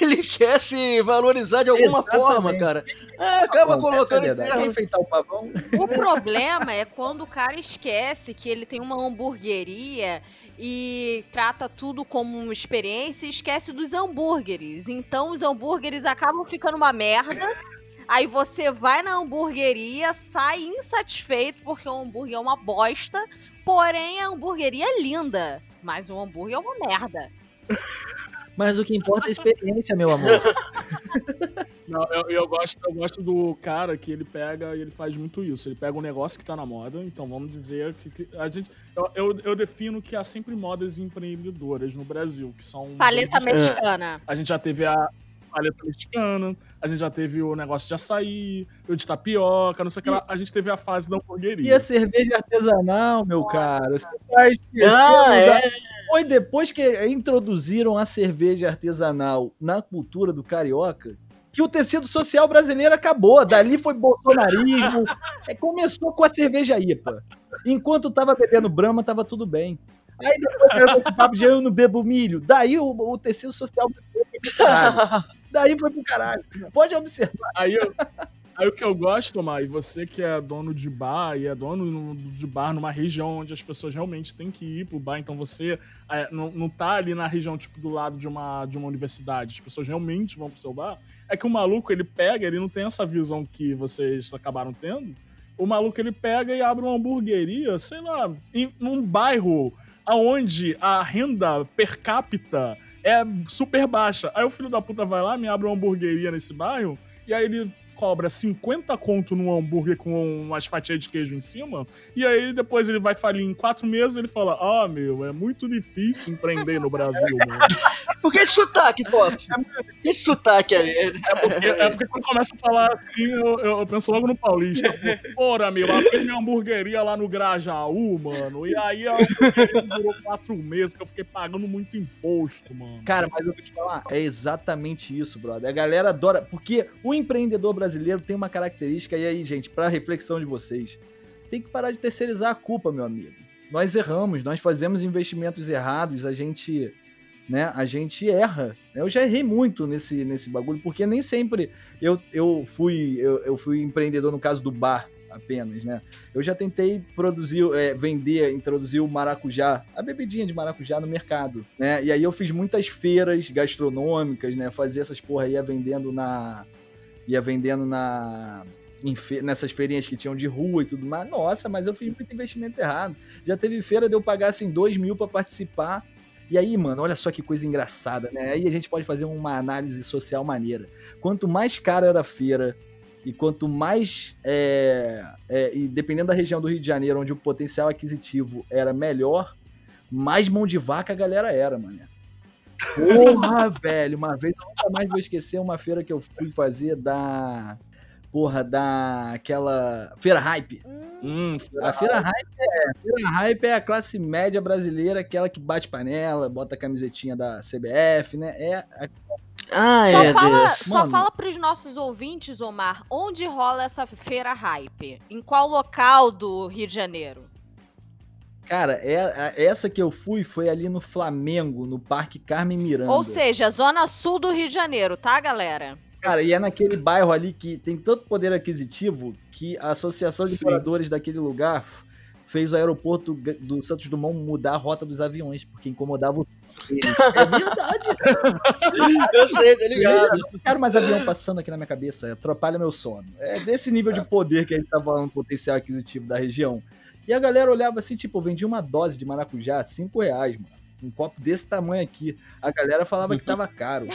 ele quer se valorizar de alguma Exatamente. forma, cara. É, acaba Bom, colocando. É Quer enfeitar o pavão? O problema é quando o cara esquece que ele tem uma hamburgueria e trata tudo como uma experiência e esquece dos hambúrgueres. Então os hambúrgueres acabam ficando uma merda. Aí você vai na hamburgueria, sai insatisfeito porque o hambúrguer é uma bosta, Porém, a hamburgueria é linda, mas o hambúrguer é uma merda. Mas o que importa é a experiência, meu amor. Não, eu, eu, gosto, eu gosto do cara que ele pega e ele faz muito isso. Ele pega um negócio que tá na moda, então vamos dizer que, que a gente. Eu, eu, eu, defino que há sempre modas empreendedoras no Brasil, que são. Paleta mexicana. A gente já teve a, paleta mexicana, a gente já teve o negócio de açaí, o de tapioca, não sei o que lá. A gente teve a fase da hamburgueria. E a cerveja artesanal, meu cara? Você tá ah, é. Foi depois que introduziram a cerveja artesanal na cultura do carioca que o tecido social brasileiro acabou. Dali foi bolsonarismo. É, começou com a cerveja IPA. Enquanto tava bebendo Brahma, tava tudo bem. Aí depois o papo de eu não bebo milho. Daí o, o tecido social brasileiro caralho. Daí foi pro caralho. Pode observar. Aí eu, Aí o que eu gosto, e você que é dono de bar e é dono de bar numa região onde as pessoas realmente têm que ir pro bar, então você é, não, não tá ali na região, tipo, do lado de uma, de uma universidade, as pessoas realmente vão pro seu bar, é que o maluco, ele pega, ele não tem essa visão que vocês acabaram tendo, o maluco, ele pega e abre uma hamburgueria, sei lá, em, num bairro aonde a renda per capita é super baixa. Aí o filho da puta vai lá, me abre uma hamburgueria nesse bairro, e aí ele cobra 50 conto num hambúrguer com umas fatias de queijo em cima, e aí depois ele vai falir em quatro meses ele fala: Ah, meu, é muito difícil empreender no Brasil, mano. Por que esse sotaque, Fox? Que esse sotaque aí? É porque, é porque quando começa a falar assim, eu, eu, eu penso logo no paulista. Porra, meu, abri minha hamburgueria lá no Grajaú, mano, e aí a hamburgueria durou quatro meses que eu fiquei pagando muito imposto, mano. Cara, mas eu vou te falar, é exatamente isso, brother. A galera adora, porque o empreendedor brasileiro brasileiro tem uma característica, e aí, gente, para reflexão de vocês, tem que parar de terceirizar a culpa, meu amigo. Nós erramos, nós fazemos investimentos errados, a gente, né, a gente erra. Eu já errei muito nesse, nesse bagulho, porque nem sempre eu, eu, fui, eu, eu fui empreendedor no caso do bar apenas, né? Eu já tentei produzir, é, vender, introduzir o maracujá, a bebidinha de maracujá no mercado, né? E aí eu fiz muitas feiras gastronômicas, né? Fazia essas porra aí vendendo na ia vendendo na nessas feirinhas que tinham de rua e tudo mais. Nossa, mas eu fiz muito investimento errado. Já teve feira de eu pagar assim dois mil para participar. E aí, mano, olha só que coisa engraçada, né? Aí a gente pode fazer uma análise social maneira. Quanto mais cara era a feira, e quanto mais, é, é, e dependendo da região do Rio de Janeiro, onde o potencial aquisitivo era melhor, mais mão de vaca a galera era, mano. Porra, velho, uma vez eu nunca mais vou esquecer uma feira que eu fui fazer da. Porra, da. aquela. Feira Hype. Hum, feira a Feira Hype. é. Feira Hype é a classe média brasileira, aquela que bate panela, bota a camisetinha da CBF, né? É. A... Ah, só é, fala, só fala pros nossos ouvintes, Omar, onde rola essa feira hype? Em qual local do Rio de Janeiro? Cara, é, essa que eu fui foi ali no Flamengo, no Parque Carmen Miranda. Ou seja, zona sul do Rio de Janeiro, tá, galera? Cara, e é naquele bairro ali que tem tanto poder aquisitivo que a Associação de Sim. Moradores daquele lugar fez o aeroporto do Santos Dumont mudar a rota dos aviões, porque incomodava o É verdade. eu sei, tá ligado. Não quero mais avião passando aqui na minha cabeça, atrapalha meu sono. É desse nível de poder que a gente tá falando, potencial aquisitivo da região. E a galera olhava assim, tipo, eu vendi uma dose de maracujá, 5 reais, mano. Um copo desse tamanho aqui. A galera falava que tava caro.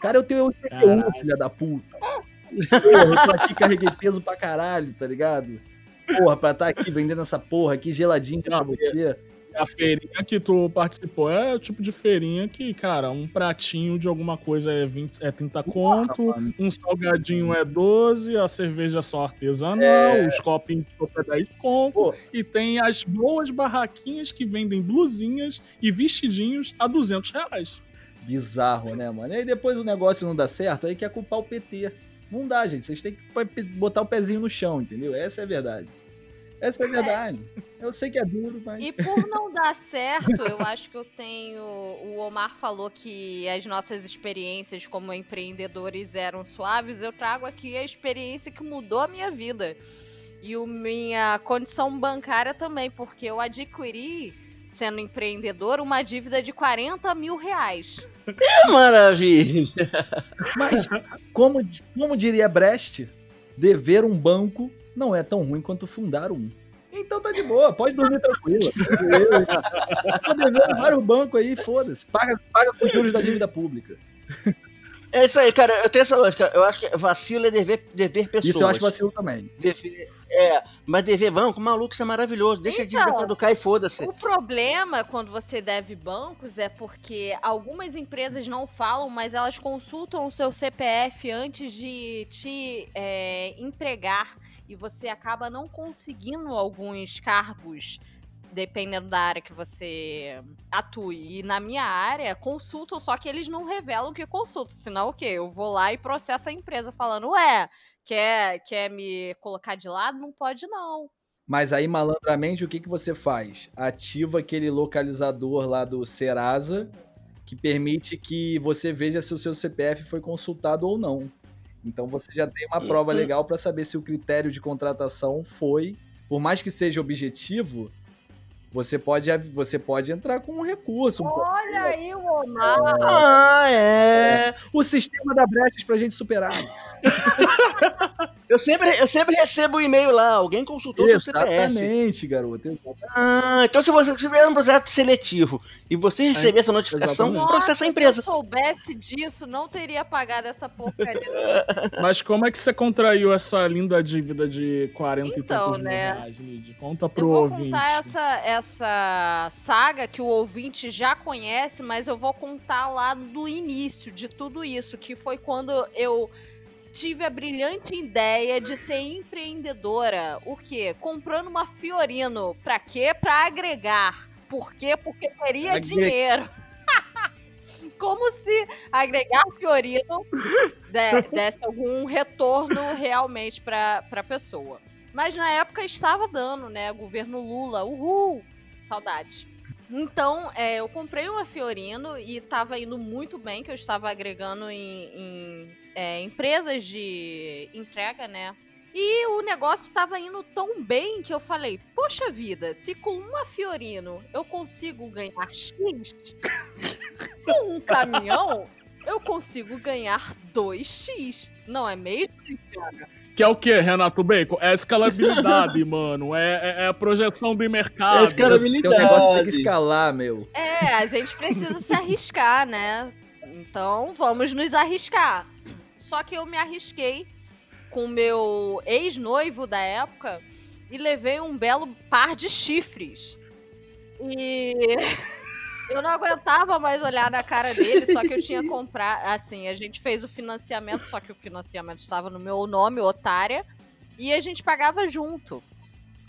Cara, eu tenho 81, filha da puta. Porra, eu tô aqui, carreguei peso pra caralho, tá ligado? Porra, pra estar tá aqui vendendo essa porra aqui geladinho pra você. A feirinha que tu participou é o tipo de feirinha que, cara, um pratinho de alguma coisa é, 20, é 30 conto, ah, um salgadinho é 12, a cerveja é só artesanal, é... os copinhos de copo é 10 conto, Pô. e tem as boas barraquinhas que vendem blusinhas e vestidinhos a 200 reais. Bizarro, né, mano? E aí depois o negócio não dá certo, aí quer culpar o PT. Não dá, gente. Vocês têm que botar o pezinho no chão, entendeu? Essa é a verdade. Essa é a verdade. É. Eu sei que é duro, mas. E por não dar certo, eu acho que eu tenho. O Omar falou que as nossas experiências como empreendedores eram suaves. Eu trago aqui a experiência que mudou a minha vida. E a minha condição bancária também, porque eu adquiri, sendo empreendedor, uma dívida de 40 mil reais. Que maravilha! Mas, como, como diria Brecht, dever um banco não é tão ruim quanto fundar um. Então tá de boa, pode dormir tranquilo. Tô devendo vários bancos aí, foda-se. Paga, paga com juros da dívida pública. É isso aí, cara. Eu tenho essa lógica. Eu acho que vacilo é dever, dever pessoas. Isso eu acho vacilo também. Dever, é, mas dever banco, maluco, isso é maravilhoso. Deixa então, a dívida caducar e foda-se. O problema quando você deve bancos é porque algumas empresas não falam, mas elas consultam o seu CPF antes de te é, empregar e você acaba não conseguindo alguns cargos dependendo da área que você atue. E na minha área, consultam, só que eles não revelam que consultam. Senão o quê? Eu vou lá e processo a empresa falando, ué, quer, quer me colocar de lado? Não pode, não. Mas aí, malandramente, o que, que você faz? Ativa aquele localizador lá do Serasa que permite que você veja se o seu CPF foi consultado ou não. Então você já tem uma prova Uhum. legal para saber se o critério de contratação foi, por mais que seja objetivo, você pode, você pode entrar com um recurso. Olha aí o Omar. Ah, é. O sistema da brechas pra gente superar. Eu sempre, eu sempre recebo o e-mail lá, alguém consultou seu CPF. Exatamente, garoto. Ah, então se você tiver um projeto seletivo e você receber essa notificação, exatamente. Nossa, a se eu empresa. soubesse disso, não teria pagado essa porcaria. Mas como é que você contraiu essa linda dívida de 40 Então, e tantos né? mil reais, Lid? Conta Eu pro vou ouvinte. contar essa, essa saga que o ouvinte já conhece, mas eu vou contar lá do início de tudo isso, que foi quando eu tive a brilhante ideia de ser empreendedora. O quê? Comprando uma Fiorino. Pra quê? Pra agregar. Por quê? Porque queria Agre- dinheiro. Como se agregar Fiorino de- desse algum retorno realmente pra, pra pessoa. Mas na época estava dando, né? Governo Lula, uhul! Saudade. Então, é, eu comprei uma Fiorino e estava indo muito bem, que eu estava agregando em, em, é, empresas de entrega, né? E o negócio estava indo tão bem que eu falei, poxa vida, se com uma Fiorino eu consigo ganhar X, com um caminhão eu consigo ganhar 2X. Não é mesmo? Que é o quê, Renato Bacon? É a escalabilidade, mano. É, é- é a projeção do mercado. É escala- Esse teu negócio tem que escalar, meu. É, a gente precisa se arriscar, né? Então vamos nos arriscar. Só que eu me arrisquei com meu ex-noivo da época e levei um belo par de chifres. E eu não aguentava mais olhar na cara dele, só que eu tinha comprado. Assim, a gente fez o financiamento, só que o financiamento estava no meu nome, otária, e a gente pagava junto.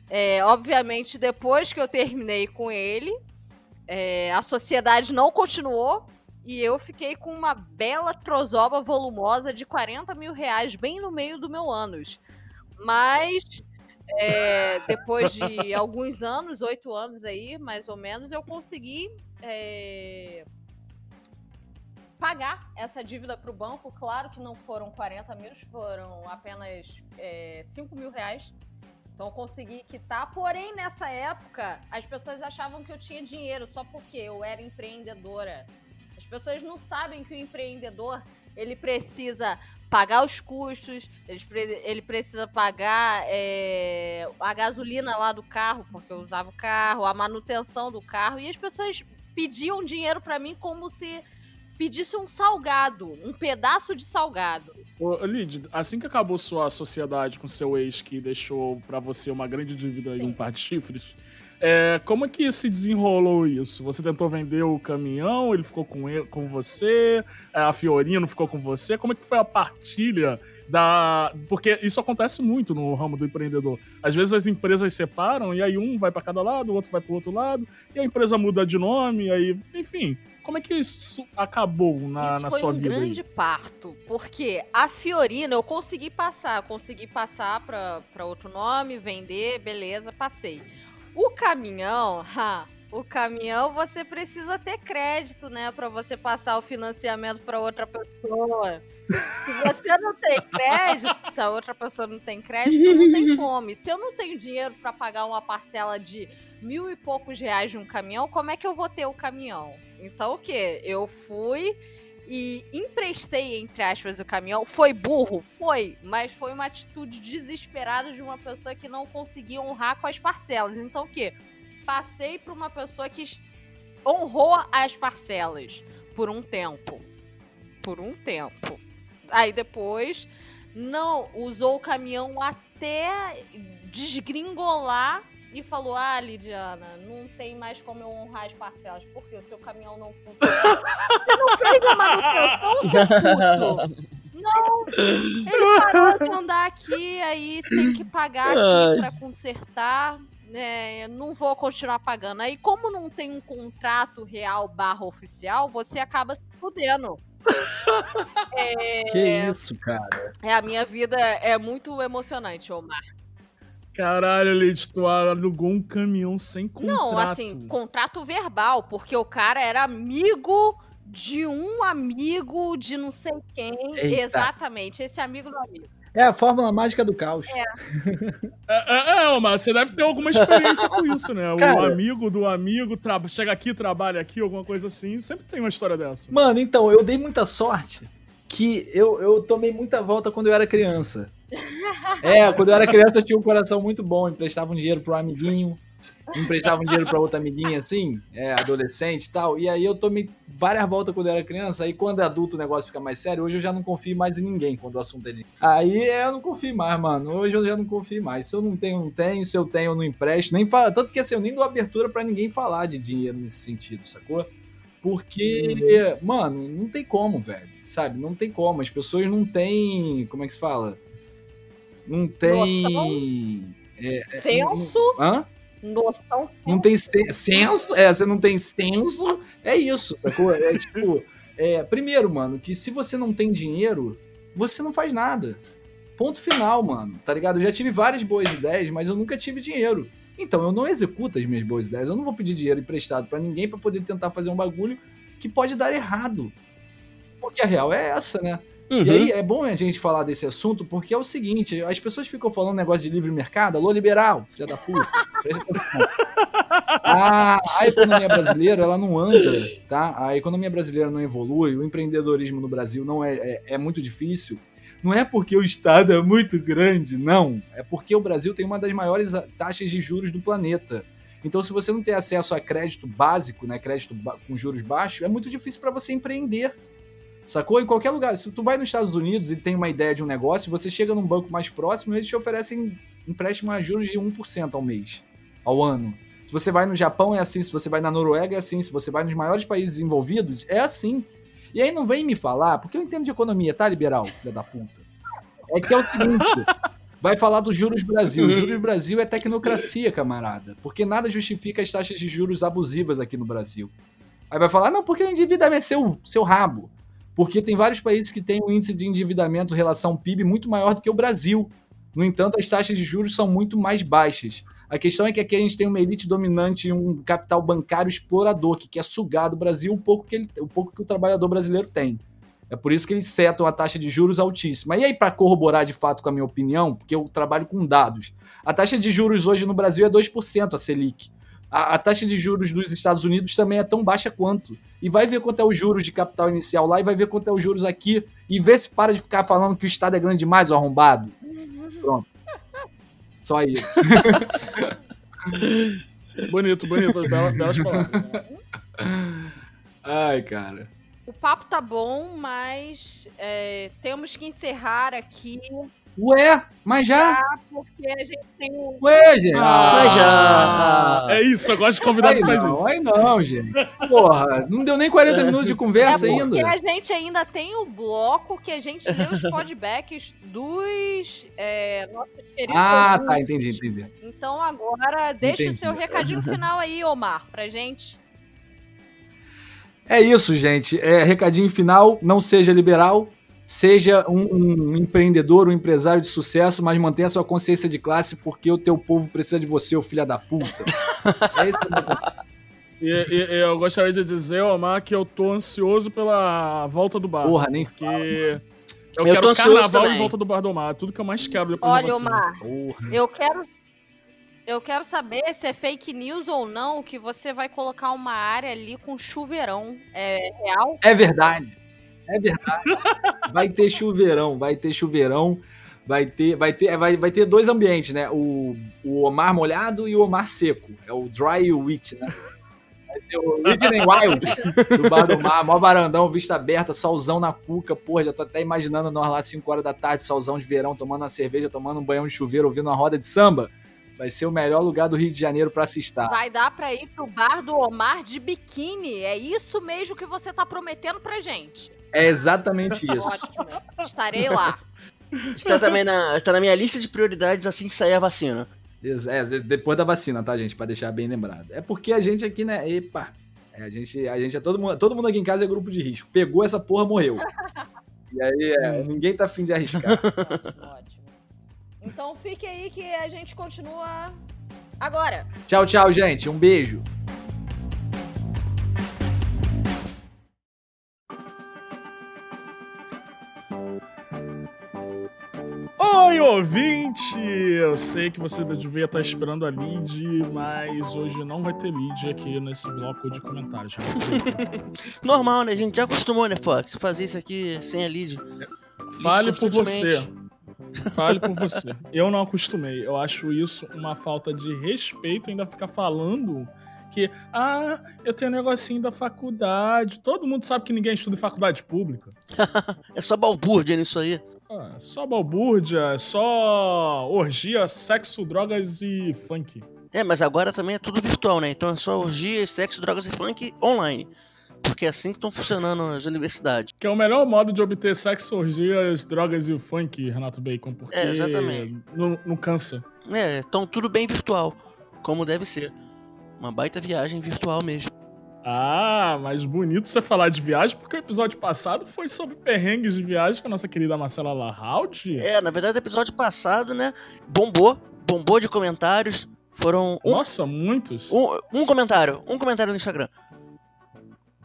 É, obviamente, depois que eu terminei com ele, é, a sociedade não continuou e eu fiquei com uma bela trozoba volumosa de 40 mil reais bem no meio do meu ânus. Mas é, depois de alguns anos, oito anos aí, mais ou menos, eu consegui é, pagar essa dívida para o banco. Claro que não foram 40 mil, foram apenas é, 5 mil reais. Então eu consegui quitar. Porém, nessa época, as pessoas achavam que eu tinha dinheiro só porque eu era empreendedora. As pessoas não sabem que o empreendedor ele precisa pagar os custos, ele, ele precisa pagar é, a gasolina lá do carro, porque eu usava o carro, a manutenção do carro, e as pessoas pediam dinheiro para mim como se pedisse um salgado, um pedaço de salgado. Ô, Lid, assim que acabou sua sociedade com seu ex, que deixou pra você uma grande dívida e Sim. um par de chifres, é, como é que se desenrolou isso? Você tentou vender o caminhão, ele ficou com, ele, com você, é, a Fiorino ficou com você? Como é que foi a partilha da... Porque isso acontece muito no ramo do empreendedor. Às vezes as empresas separam e aí um vai pra cada lado, o outro vai pro outro lado, e a empresa muda de nome, aí... Enfim, como é que isso acabou na, Isso na foi sua um vida aí? grande parto, porque a Fiorina eu consegui passar, consegui passar para outro nome, vender, beleza, passei. O caminhão, ha, o caminhão você precisa ter crédito, né, para você passar o financiamento para outra pessoa. Se você não tem crédito, se a outra pessoa não tem crédito, não tem como. E se eu não tenho dinheiro para pagar uma parcela de mil e poucos reais de um caminhão, como é que eu vou ter o caminhão? Então o quê? Eu fui e emprestei, entre aspas, o caminhão. Foi burro? Foi, mas foi uma atitude desesperada de uma pessoa que não conseguia honrar com as parcelas. Então o quê? Passei para uma pessoa que honrou as parcelas por um tempo. Por um tempo. Aí depois não usou o caminhão até desgringolar e falou: Ah, Lidiana, não tem mais como eu honrar as parcelas, porque o seu caminhão não funciona. Você não fez a manutenção, seu puto? Não, ele parou de andar aqui, aí tem que pagar aqui pra consertar. é, não vou continuar pagando. Aí, como não tem um contrato real barra oficial, você acaba se fudendo. é, Que isso, cara. é, a minha vida é muito emocionante, Omar. Caralho, Leite, tu alugou um caminhão sem contrato. Não, assim, contrato verbal, porque o cara era amigo de um amigo de não sei quem. Eita. Exatamente, esse amigo do amigo. É a fórmula mágica do caos. É, é, é, mas você deve ter alguma experiência com isso, né? O Cara. amigo do amigo tra- chega aqui, trabalha aqui, alguma coisa assim. Sempre tem uma história dessa. Mano, então, eu dei muita sorte que eu, eu tomei muita volta quando eu era criança. É, quando eu era criança eu tinha um coração muito bom, emprestava um dinheiro pro amiguinho, emprestava um dinheiro pra outra amiguinha assim, é, adolescente e tal. E aí eu tomei várias voltas quando eu era criança, aí quando é adulto o negócio fica mais sério, hoje eu já não confio mais em ninguém quando o assunto é de. Aí é, eu não confio mais, mano. Hoje eu já não confio mais. Se eu não tenho, não tenho. Se eu tenho, eu não empresto. Nem fala. Tanto que assim, eu nem dou abertura pra ninguém falar de dinheiro nesse sentido, sacou? Porque, mano, não tem como, velho. Sabe? Não tem como. As pessoas não têm. Como é que se fala? Não tem. É, Senso, Hã? noção. Não tem sen- senso? É, você não tem senso. É isso, sacou? É tipo. É, primeiro, mano, que se você não tem dinheiro, você não faz nada. Ponto final, mano. Tá ligado? Eu já tive várias boas ideias, mas eu nunca tive dinheiro. Então eu não executo as minhas boas ideias. Eu não vou pedir dinheiro emprestado pra ninguém pra poder tentar fazer um bagulho que pode dar errado. Porque a real é essa, né? Uhum. E aí é bom a gente falar desse assunto porque é o seguinte, as pessoas ficam falando negócio de livre mercado, alô liberal, filha da puta, presta atenção. A, a economia brasileira, ela não anda, tá? A economia brasileira não evolui, o empreendedorismo no Brasil não é, é, é muito difícil. Não é porque o Estado é muito grande, não. É porque o Brasil tem uma das maiores ah, taxas de juros do planeta. Então, se você não tem acesso a crédito básico, né, crédito com juros baixos, é muito difícil para você empreender. Sacou? Em qualquer lugar. Se tu vai nos Estados Unidos e tem uma ideia de um negócio, você chega num banco mais próximo e eles te oferecem empréstimo a juros de 1% ao mês, ao ano. Se você vai no Japão é assim, se você vai na Noruega é assim, se você vai nos maiores países envolvidos é assim. E aí não vem me falar, porque eu entendo de economia, tá, liberal, filha da puta? É que é o seguinte, vai falar dos juros Brasil. Os juros Brasil é tecnocracia, camarada. Porque nada justifica as taxas de juros abusivas aqui no Brasil. Aí vai falar, não, porque o endividamento é seu, seu rabo. Porque tem vários países que têm um índice de endividamento em relação ao PIB muito maior do que o Brasil. No entanto, as taxas de juros são muito mais baixas. A questão é que aqui a gente tem uma elite dominante e um capital bancário explorador que quer sugar do Brasil o pouco que, ele, o, pouco que o trabalhador brasileiro tem. É por isso que eles setam a taxa de juros altíssima. E aí, para corroborar de fato com a minha opinião, porque eu trabalho com dados, a taxa de juros hoje no Brasil é 2%, a Selic. A, a taxa de juros dos Estados Unidos também é tão baixa quanto. E vai ver quanto é os juros de capital inicial lá e vai ver quanto é os juros aqui. E vê se para de ficar falando que o Estado é grande demais, o arrombado. Só aí. Bonito, bonito. Bela, belas palavras. Ai, cara. O papo tá bom, mas é, temos que encerrar aqui, Ué, mas já? porque a gente tem um. Ué, gente. Ah, já. É isso, eu gosto de convidado que faz não, isso. aí não, gente. Porra, não deu nem 40 minutos de É conversa porque ainda. a gente ainda tem o bloco que a gente lê os feedbacks dos é, nossos queridos Ah, ouvintes. tá, entendi, entendi. Então agora deixa Entendi. o seu recadinho final aí, Omar, pra gente. É isso, gente. É, recadinho final, não seja liberal, seja um, um empreendedor, um empresário de sucesso, mas mantenha sua consciência de classe, porque o teu povo precisa de você, ô filha da puta. É isso que eu. E, e- e eu gostaria de dizer, Omar, que eu tô ansioso pela volta do bar. Porra, nem Porque fala, eu, Eu quero carnaval também. em volta do bar do Omar. Tudo que eu mais quero depois da Olha, vacina. Omar, Porra. eu quero. Eu quero saber se é fake news ou não que você vai colocar uma área ali com chuveirão. É real? É verdade. É verdade. Vai ter chuveirão, vai ter chuveirão. Vai ter, vai ter, vai, vai ter dois ambientes, né? O, o Omar molhado e o Omar seco. É o dry wet, né? Vai ter o and wild do bar do mar, mó varandão, vista aberta, solzão na cuca, porra, já tô até imaginando nós lá 5 horas da tarde, solzão de verão, tomando uma cerveja, tomando um banhão de chuveiro, ouvindo uma roda de samba. Vai ser o melhor lugar do Rio de Janeiro pra se estar. Vai dar pra ir pro bar do Omar de biquíni. É isso mesmo que você tá prometendo pra gente. É exatamente isso. Ótimo. Estarei lá. Está também na, está na minha lista de prioridades assim que sair a vacina. É, de- depois da vacina, tá, gente? Pra deixar bem lembrado. É porque a gente aqui, né? Epa! é, a, gente, a gente é todo mundo. Todo mundo aqui em casa é grupo de risco. Pegou essa porra, morreu. E aí, é, ninguém tá afim de arriscar. Ótimo, ótimo. Então fique aí que a gente continua agora. tchau, tchau, gente. Um beijo. Oi, ouvinte! Eu sei que você devia estar esperando a lead, mas hoje não vai ter lead aqui nesse bloco de comentários. Bacon. Normal, né? A gente já acostumou, né, Fox? Fazer isso aqui sem a lead. Fale por você. Fale por você. Eu não acostumei. Eu acho isso uma falta de respeito ainda ficar falando que, ah, eu tenho um negocinho da faculdade. Todo mundo sabe que ninguém estuda em faculdade pública. É só balbúrdia nisso aí. Ah, só balbúrdia, só orgia, sexo, drogas e funk. É, mas agora também é tudo virtual, né? Então é só orgia, sexo, drogas e funk online. Porque é assim que estão funcionando as universidades. Que é o melhor modo de obter sexo, orgias, drogas e o funk, Renato Bacon, porque É, exatamente. não, não cansa. É, então tudo bem virtual, como deve ser. Uma baita viagem virtual mesmo. Ah, mas bonito você falar de viagem, porque o episódio passado foi sobre perrengues de viagem com a nossa querida Marcela Lahaud. É, na verdade, o episódio passado, né? Bombou, bombou de comentários. Foram um, Nossa, muitos. um, um comentário, um comentário no Instagram.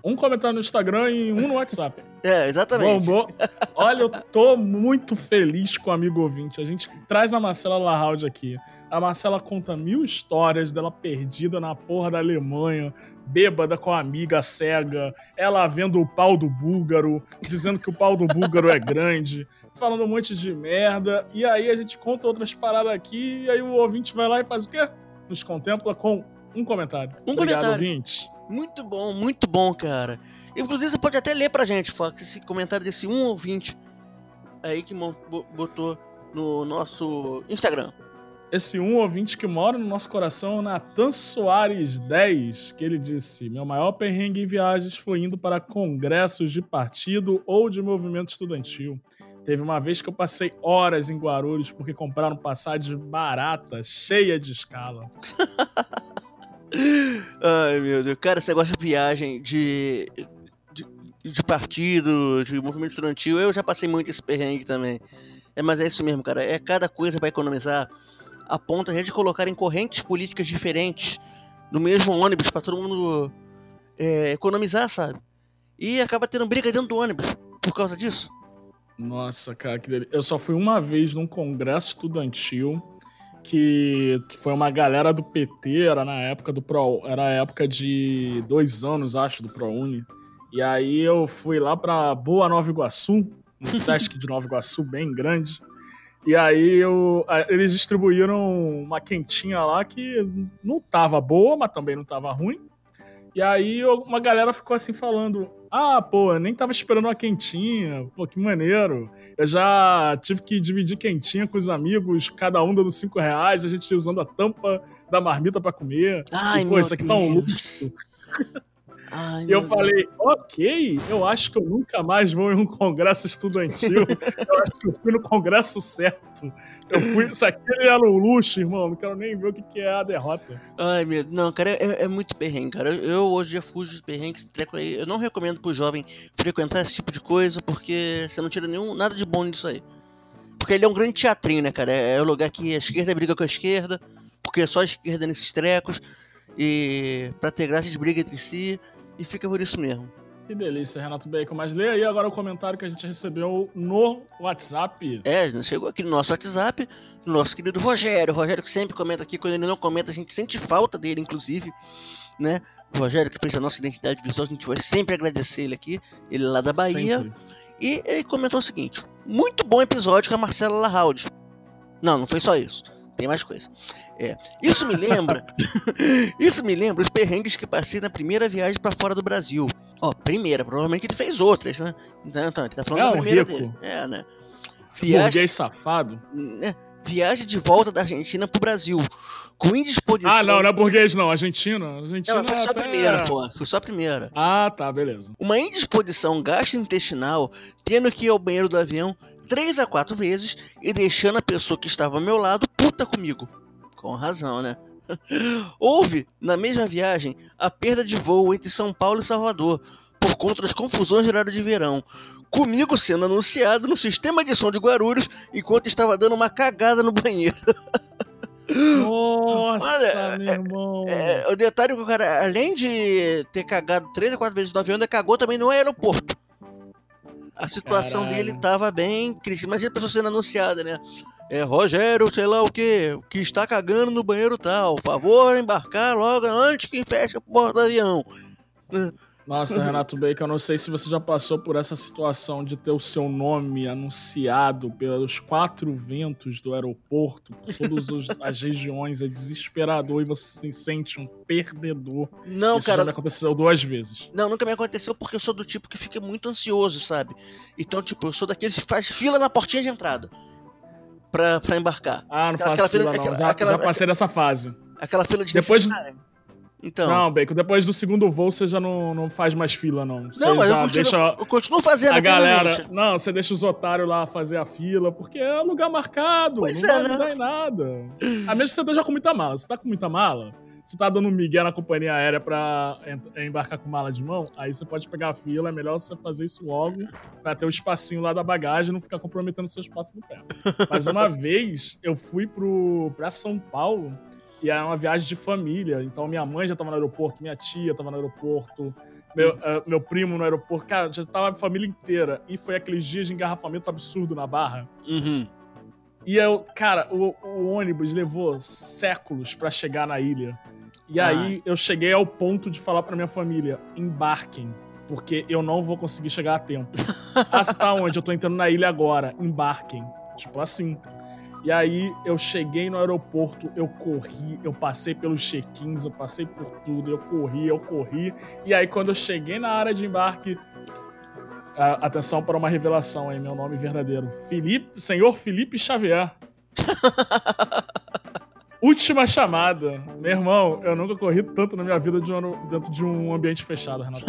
Um comentário no Instagram e um no WhatsApp. É, exatamente. Bombou. Olha, eu tô muito feliz com o amigo ouvinte. A gente traz a Marcela Lahaud aqui. A Marcela conta mil histórias dela perdida na porra da Alemanha, bêbada com a amiga cega, ela vendo o pau do búlgaro, dizendo que o pau do búlgaro é grande, falando um monte de merda. E aí a gente conta outras paradas aqui, e aí o ouvinte vai lá e faz o quê? Nos contempla com um comentário. Um Obrigado, comentário. ouvinte. Muito bom, muito bom, cara. Inclusive, você pode até ler pra gente, Fox, esse comentário desse um ouvinte aí que botou no nosso Instagram. esse um ouvinte que mora no nosso coração, Natan Soares 10, que ele disse: Meu maior perrengue em viagens foi indo para congressos de partido ou de movimento estudantil. Teve uma vez que eu passei horas em Guarulhos porque compraram passagem barata, cheia de escala. Ai, meu Deus. Cara, esse negócio de viagem, de, de, de partido, de movimento estudantil, eu já passei muito esse perrengue também. É, mas é isso mesmo, cara. É cada coisa pra economizar. A ponto de colocar em correntes políticas diferentes no mesmo ônibus pra todo mundo é, economizar, sabe? E acaba tendo briga dentro do ônibus por causa disso. Nossa, cara, que delícia. Eu só fui uma vez num congresso estudantil que foi uma galera do PT, era na época do Pro, era a época de dois anos, acho, do ProUni. E aí eu fui lá pra Boa Nova Iguaçu, no Sesc de Nova Iguaçu, bem grande. E aí eu, eles distribuíram uma quentinha lá que não tava boa, mas também não tava ruim. E aí uma galera ficou assim falando: Ah, pô, eu nem tava esperando uma quentinha, pô, que maneiro. Eu já tive que dividir quentinha com os amigos, cada um dando cinco reais, a gente usando a tampa da marmita pra comer. Ai, e, pô, isso aqui tá um Deus. luxo. Ai, E eu falei, ok, eu acho que eu nunca mais vou em um congresso estudantil. eu acho que eu fui no congresso certo. Eu fui. Isso aqui era um luxo, irmão. Não quero nem ver o que que é a derrota. Ai, meu, não, cara, é, é muito perrengue, cara. Eu, hoje já fujo perrengues, treco aí. Eu não recomendo pro jovem frequentar esse tipo de coisa, porque você não tira nenhum, nada de bom disso aí. Porque ele é um grande teatrinho, né, cara? É, é o lugar que a esquerda briga com a esquerda, porque é só a esquerda nesses trecos, e pra ter graça de briga entre si, e fica por isso mesmo. Que delícia, Renato Bacon. Mas lê aí agora o comentário que a gente recebeu no WhatsApp. É, chegou aqui no nosso WhatsApp, no nosso querido Rogério. O Rogério que sempre comenta aqui, quando ele não comenta, a gente sente falta dele, inclusive, né? O Rogério que fez a nossa identidade visual, a gente vai sempre agradecer ele aqui, ele lá da Bahia. Sempre. E ele comentou o seguinte: muito bom episódio com a Marcela Lahaud. Não, não foi só isso. Tem mais coisa. É, isso me lembra. isso me lembra os perrengues que passei na primeira viagem pra fora do Brasil. Ó, primeira, provavelmente ele fez outras, né? Então, então ele tá falando É da um primeira rico. dele. É, né? Viagem, Burguês safado. né? viagem de volta da Argentina pro Brasil. Com indisposição. Ah, não, não é burguês, não. Argentina. Argentina Não, foi só a até- primeira, pô. Foi só a primeira. Ah, tá, beleza. Uma indisposição gastrointestinal, tendo que ir ao banheiro do avião três a quatro vezes e deixando a pessoa que estava ao meu lado puta comigo. Com razão, né? Houve, na mesma viagem, a perda de voo entre São Paulo e Salvador, por conta das confusões de horário de verão. Comigo sendo anunciado no sistema de som de Guarulhos enquanto estava dando uma cagada no banheiro. Nossa, Olha, meu irmão. É, o detalhe é que o cara, além de ter cagado três ou quatro vezes no avião, ainda cagou também no aeroporto. A situação Caralho. dele tava bem crítica. Imagina a pessoa sendo anunciada, né? É, Rogério, sei lá o que, que está cagando no banheiro tal. Favor embarcar logo antes que feche a porta do avião. Nossa, Renato Bacon, eu não sei se você já passou por essa situação de ter o seu nome anunciado pelos quatro ventos do aeroporto, por todas as regiões, é desesperador e você se sente um perdedor. Não, Isso já cara, me aconteceu duas vezes. Não, nunca me aconteceu porque eu sou do tipo que fica muito ansioso, sabe? Então, tipo, eu sou daqueles que faz fila na portinha de entrada pra, pra embarcar. Ah, não Aquela- faço aquela fila não, aquela- já, aquela- já passei dessa fase. Aquela fila de Depois- necessidade. Então. Não, Bacon, depois do segundo voo você já não, não faz mais fila, não. Você Não, mas eu já continuo, deixa eu continuo fazendo a galera. Não, você deixa os otários lá fazer a fila, porque é lugar marcado. Pois não é, vai né? mudar em nada. A menos que você esteja com muita mala. Se tá com muita mala, você tá dando um migué na companhia aérea pra ent- embarcar com mala de mão, aí você pode pegar a fila. É melhor você fazer isso logo pra ter o espacinho lá da bagagem e não ficar comprometendo o seu espaço no pé. Mas uma vez eu fui pro, pra São Paulo e era uma viagem de família. Então minha mãe já tava no aeroporto, minha tia tava no aeroporto, meu, ah, meu primo no aeroporto. Cara, já tava a família inteira. E foi aqueles dias de engarrafamento absurdo na barra. Uhum. E eu, cara, o, o ônibus levou séculos pra chegar na ilha. E Ah. aí eu cheguei ao ponto de falar pra minha família: embarquem, porque eu não vou conseguir chegar a tempo. ah, você tá onde? Eu tô entrando na ilha agora. Embarquem. Tipo assim. E aí eu cheguei no aeroporto, eu corri, eu passei pelos check-ins, eu passei por tudo, eu corri, eu corri. E aí quando eu cheguei na área de embarque, a- atenção para uma revelação aí, meu nome verdadeiro. Felipe, senhor Felipe Xavier. Última chamada. Meu irmão, eu nunca corri tanto na minha vida de um dentro de um ambiente fechado, Renato.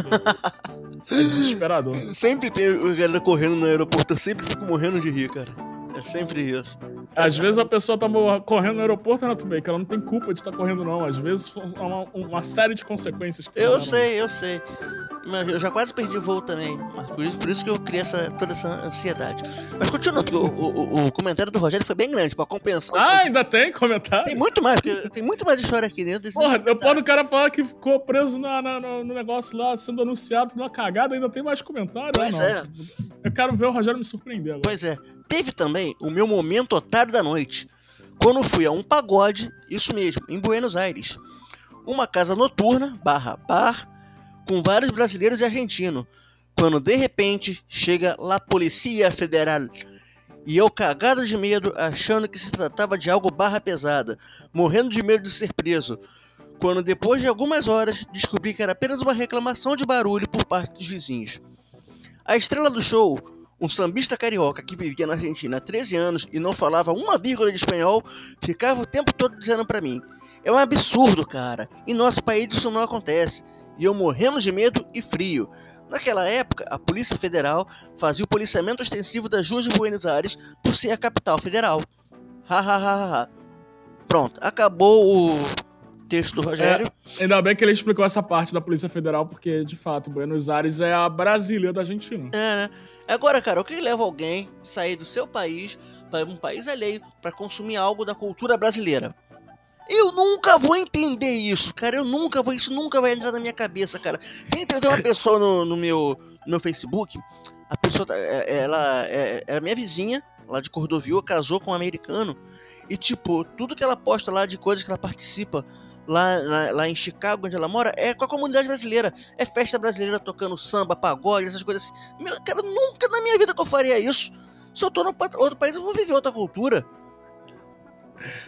É desesperador. Sempre tem o galera correndo no aeroporto, eu sempre fico morrendo de rir, cara. É sempre isso. Às vezes a pessoa tá correndo no aeroporto, Renato Bacon, ela não tem culpa de estar correndo, não. Às vezes foi uma, uma série de consequências que Eu fizeram. sei, eu sei. Mas eu já quase perdi voo também. Por isso, por isso que eu criei essa, toda essa ansiedade. Mas continuando, o, o- o comentário do Rogério foi bem grande, pra compensar. Ah, ainda tem comentário? Tem muito mais, tem muito mais história aqui dentro. Porra, comentário. depois do cara falar que ficou preso na- na- no, no negócio lá, sendo anunciado numa cagada, ainda tem mais comentário? Pois ah, não. é. Eu quero ver o Rogério me surpreender agora. Pois é. Teve também o meu momento otário da noite. Quando fui a um pagode, isso mesmo, em Buenos Aires. Uma casa noturna, barra bar, com vários brasileiros e argentinos. Quando de repente chega La Policia Federal. E eu cagado de medo, achando que se tratava de algo barra pesada, morrendo de medo de ser preso. Quando depois de algumas horas descobri que era apenas uma reclamação de barulho por parte dos vizinhos. A estrela do show, um sambista carioca que vivia na Argentina há 13 anos e não falava uma vírgula de espanhol, ficava o tempo todo dizendo pra mim: É um absurdo, cara. Em nosso país isso não acontece. E eu morrendo de medo e frio. Naquela época, a Polícia Federal fazia o policiamento extensivo das ruas de Buenos Aires por ser a capital federal. Ha ha ha ha, ha. Pronto, acabou o texto do Rogério. Ainda bem que ele explicou essa parte da Polícia Federal, porque, de fato, Buenos Aires é a Brasília da Argentina. É, né? Agora, cara, o que leva alguém a sair do seu país para um país alheio para consumir algo da cultura brasileira? Eu nunca vou entender isso, cara. Eu nunca vou. Isso nunca vai entrar na minha cabeça, cara. Tem, tem uma pessoa no, no meu, no meu Facebook. A pessoa, tá- é- ela é, era minha vizinha, lá de Cordovil, casou com um americano. E, tipo, tudo que ela posta lá de coisas que ela participa lá, lá, lá em Chicago, onde ela mora, é com a comunidade brasileira. É festa brasileira tocando samba, pagode, essas coisas assim. Meu, cara, nunca na minha vida que eu faria isso. Se eu tô pa- outro país, eu vou viver outra cultura.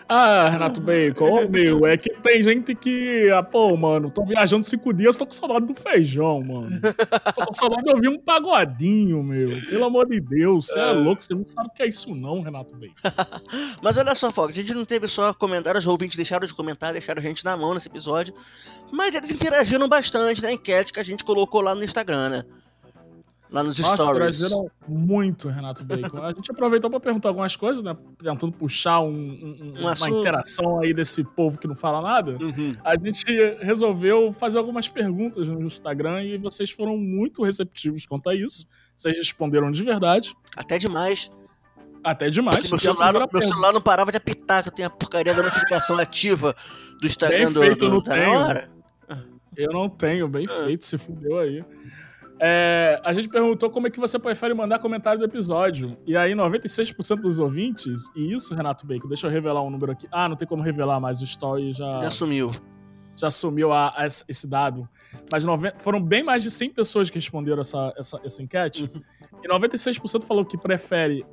Ah, Renato Bacon, ô meu, é que tem gente que, ah, pô, mano, tô viajando cinco dias, tô com saudade do feijão, mano. Tô com saudade de ouvir um pagodinho, meu. Pelo amor de Deus, você é. É. louco, você não sabe o que é isso não, Renato Bacon. Mas olha só, Fox, a gente não teve só comentários, os ouvintes deixaram de comentar, deixaram a gente na mão nesse episódio. Mas eles interagiram bastante na enquete que a gente colocou lá no Instagram, né? Lá nos Nossa, stories. trazeram muito, Renato Bacon. A gente aproveitou para perguntar algumas coisas, né? Tentando puxar um- um- um- Um uma assunto. interação aí desse povo que não fala nada. Uhum. A gente resolveu fazer algumas perguntas no Instagram e vocês foram muito receptivos quanto a isso. Vocês responderam de verdade, Até demais. até demais. Porque meu, a celular, meu pergunta- celular não parava de apitar, que eu tenho a porcaria da notificação ativa do Instagram Bem do, feito, do, não tenho. hora. Eu não tenho, bem Ah. feito, se fudeu aí. É, a gente perguntou como é que você prefere mandar comentário do episódio. E aí, 96% dos ouvintes, e isso, Renato Bacon, deixa eu revelar um número aqui. Ah, não tem como revelar, mas o Story já, Já sumiu. já assumiu a- a esse dado. Mas nove- foram bem mais de 100 pessoas que responderam essa, essa, essa enquete. E 96% falou que prefere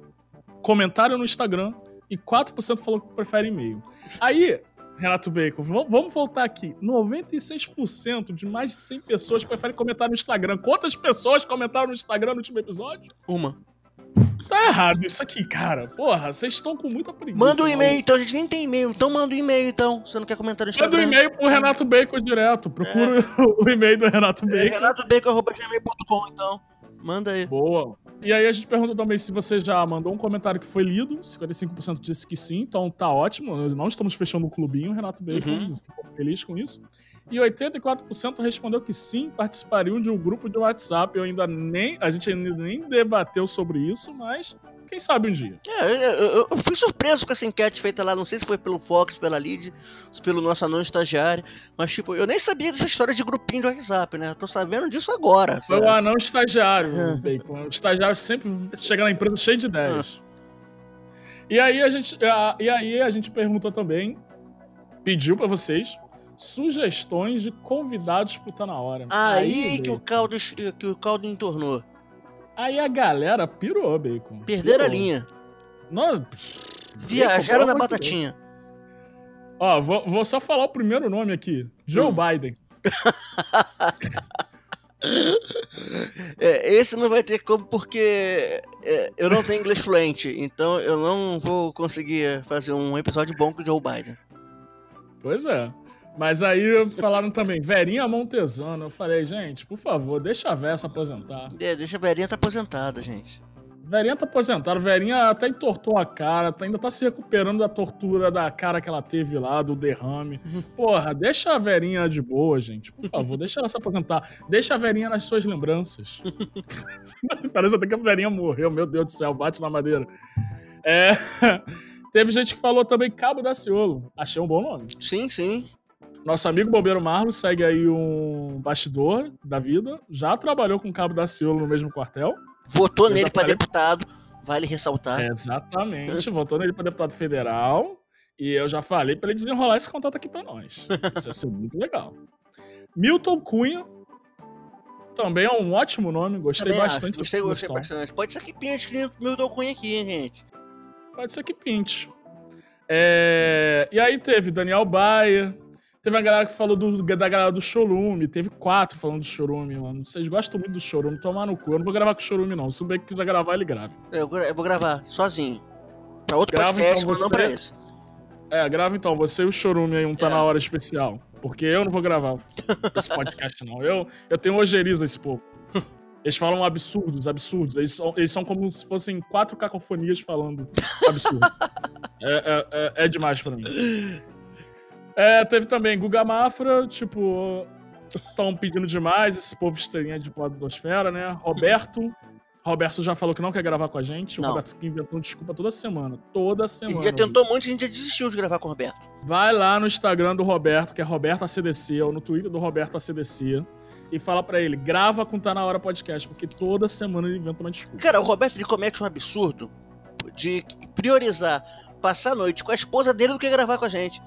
comentário no Instagram e 4% falou que prefere e-mail. Aí, Renato Bacon, vamos voltar aqui. 96% de mais de 100 pessoas preferem comentar no Instagram. Quantas pessoas comentaram no Instagram no último episódio? Uma. Tá errado isso aqui, cara. Porra, vocês estão com muita preguiça. Manda um e-mail, então. A gente nem tem e-mail. Então manda um e-mail, então. Você não quer comentar no Manda Instagram? um e-mail pro Renato Bacon direto. Procura o e-mail do Renato É, Bacon. renatobacon.gmail.com, então. Manda aí. Boa. E aí a gente perguntou também se você já mandou um comentário que foi lido. 55% disse que sim, então tá ótimo. Não estamos fechando o clubinho, Renato Bacon. Uhum. Ficou feliz com isso. E 84% respondeu que sim, participariam de um grupo de WhatsApp. Eu ainda nem. A gente ainda nem debateu sobre isso, mas quem sabe um dia. É, eu, eu- eu fui surpreso com essa enquete feita lá, não sei se foi pelo Fox, pela Lid, pelo nosso anão estagiário, mas tipo, eu nem sabia dessa história de grupinho de WhatsApp, né? Eu tô sabendo disso agora. Foi o anão estagiário, É. Bacon. O estagiário sempre chega na empresa cheio de ideias. E aí a gente, a- e aí a gente perguntou também, pediu pra vocês sugestões de convidados pro Tá Na Hora. Aí que o caldo, que o caldo entornou. Aí a galera pirou, Bacon. Perderam a Pirou. linha. Nossa, Viajaram na batatinha. Ó, vou, vou só falar o primeiro nome aqui. Joe Hum. Biden. É, esse não vai ter como porque é, eu não tenho inglês fluente, então eu não vou conseguir fazer um episódio bom com o Joe Biden. Pois é. Mas aí falaram também, Verinha Montesano. Eu falei, gente, por favor, deixa a Véia se aposentar. É, deixa a velhinha tá aposentada, gente. Verinha tá aposentada, Verinha até entortou a cara, tá- ainda tá se recuperando da tortura da cara que ela teve lá, do derrame. Porra, deixa a Verinha de boa, gente. Por favor, deixa ela se aposentar. Deixa a Verinha nas suas lembranças. Parece até que a Verinha morreu, meu Deus do céu, bate na madeira. É. Teve gente que falou também Cabo da Ciolo. Achei um bom nome. Sim, sim. Nosso amigo Bombeiro Marlos segue aí um bastidor da vida. Já trabalhou com Cabo da Ciolo no mesmo quartel. Votou nele falei- deputado, vale ressaltar. É, exatamente. Votou nele para deputado federal. E eu já falei para ele desenrolar esse contato aqui para nós. Isso ia ser muito legal. Milton Cunha. Também é um ótimo nome. Gostei Também acho, bastante Gostei, da gostei sugestão. bastante. Pode ser que pinte o meu Cunha aqui, hein, gente. Pode ser que pinte. É, E aí teve Daniel Baia. Teve a galera que falou do- da galera do Chorume. Teve quatro falando do Chorume, mano. Vocês gostam muito do Chorume. Tomar no cu. Eu não vou gravar com o Chorume, não. Se o Beck quiser gravar, ele grave. Eu, eu vou gravar sozinho. Pra outro Grava, podcast, então, mas não você- pra esse. É, grava então, você e o Chorume aí, um tá É. na hora especial. Porque eu não vou gravar esse podcast, não. Eu, eu tenho ojeriza esse povo. Eles falam absurdos, absurdos. Eles são, eles são como se fossem quatro cacofonias falando absurdo. é, é, é, é demais pra mim. É, teve também Guga Mafra, tipo, estão pedindo demais esse povo estrelinha de podosfera, né? Roberto. Roberto já falou que não quer gravar com a gente. O Não. Roberto fica inventando desculpa toda semana. Toda A semana. gente já tentou muito, a gente já desistiu de gravar com o Roberto. Vai lá no Instagram do Roberto, que é Roberto ACDC, ou no Twitter do Roberto ACDC, e fala pra ele, grava com Tá Na Hora Podcast, porque toda semana ele inventa uma desculpa. Cara, o Roberto ele comete um absurdo de priorizar passar a noite com a esposa dele do que gravar com a gente.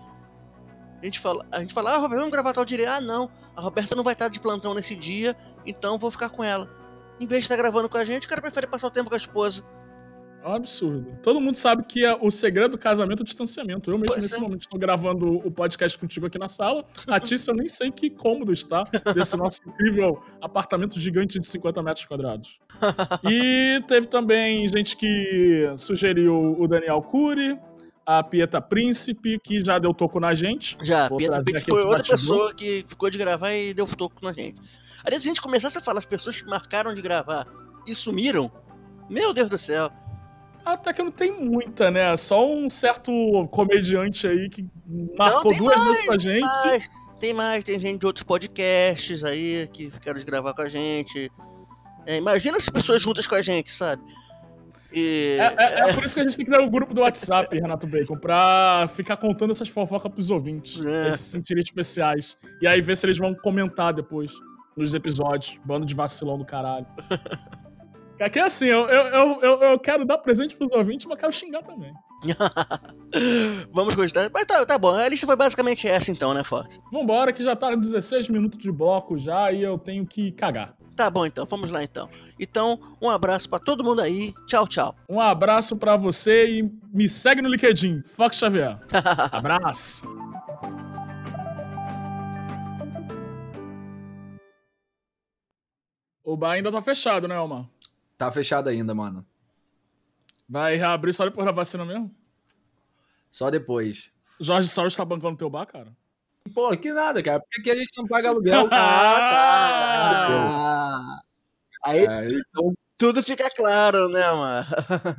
A gente fala, a gente fala ah, Roberto, vamos gravar tal dia. Ah, não, a Roberta não vai estar de plantão nesse dia, então vou ficar com ela. Em vez de estar gravando com a gente, o cara prefere passar o tempo com a esposa. É um absurdo. Todo mundo sabe que é o segredo do casamento é o distanciamento. Eu mesmo, Pois nesse é. momento, estou gravando o podcast contigo aqui na sala. A Tícia, eu nem sei que cômodo está desse nosso incrível apartamento gigante de 50 metros quadrados. E teve também gente que sugeriu o Daniel Cury, a Pieta Príncipe, que já deu toco na gente. Já, Vou Pitt aqui foi outra pessoa que ficou de gravar e deu toco na gente. Aliás, se a gente começasse a falar as pessoas que marcaram de gravar e sumiram. Meu Deus do céu. Até que não tem muita, né? Só um certo comediante aí que marcou tem duas mais, vezes com a gente. Mas tem mais, tem gente de outros podcasts aí que ficaram de gravar com a gente. É, imagina as pessoas juntas com a gente, sabe? E, É, é- é por isso que a gente tem que dar o grupo do WhatsApp, Renato Bacon, pra ficar contando essas fofocas pros ouvintes. É. Esses sentirem especiais. E aí ver se eles vão comentar depois nos episódios. Bando de vacilão do caralho. Aqui é assim, eu, eu, eu, eu- eu quero dar presente pros ouvintes, mas quero xingar também. Vamos gostar. Mas tá, tá bom, a lista foi basicamente essa então, né, Fox? Vambora, que já tá 16 minutos de bloco já e eu tenho que cagar. Tá bom então, vamos lá então. Então, um abraço pra todo mundo aí. Tchau, tchau. Um abraço pra você e me segue no LinkedIn, Fox Xavier. Abraço. O bar ainda tá fechado, né, Omar? Tá fechado ainda, mano. Vai reabrir só depois da vacina mesmo? Só depois. Jorge Soros tá bancando teu bar, cara? Pô, que nada, cara. Por que a gente não paga aluguel? Ah, Aí É, então, tudo fica claro, né, mano?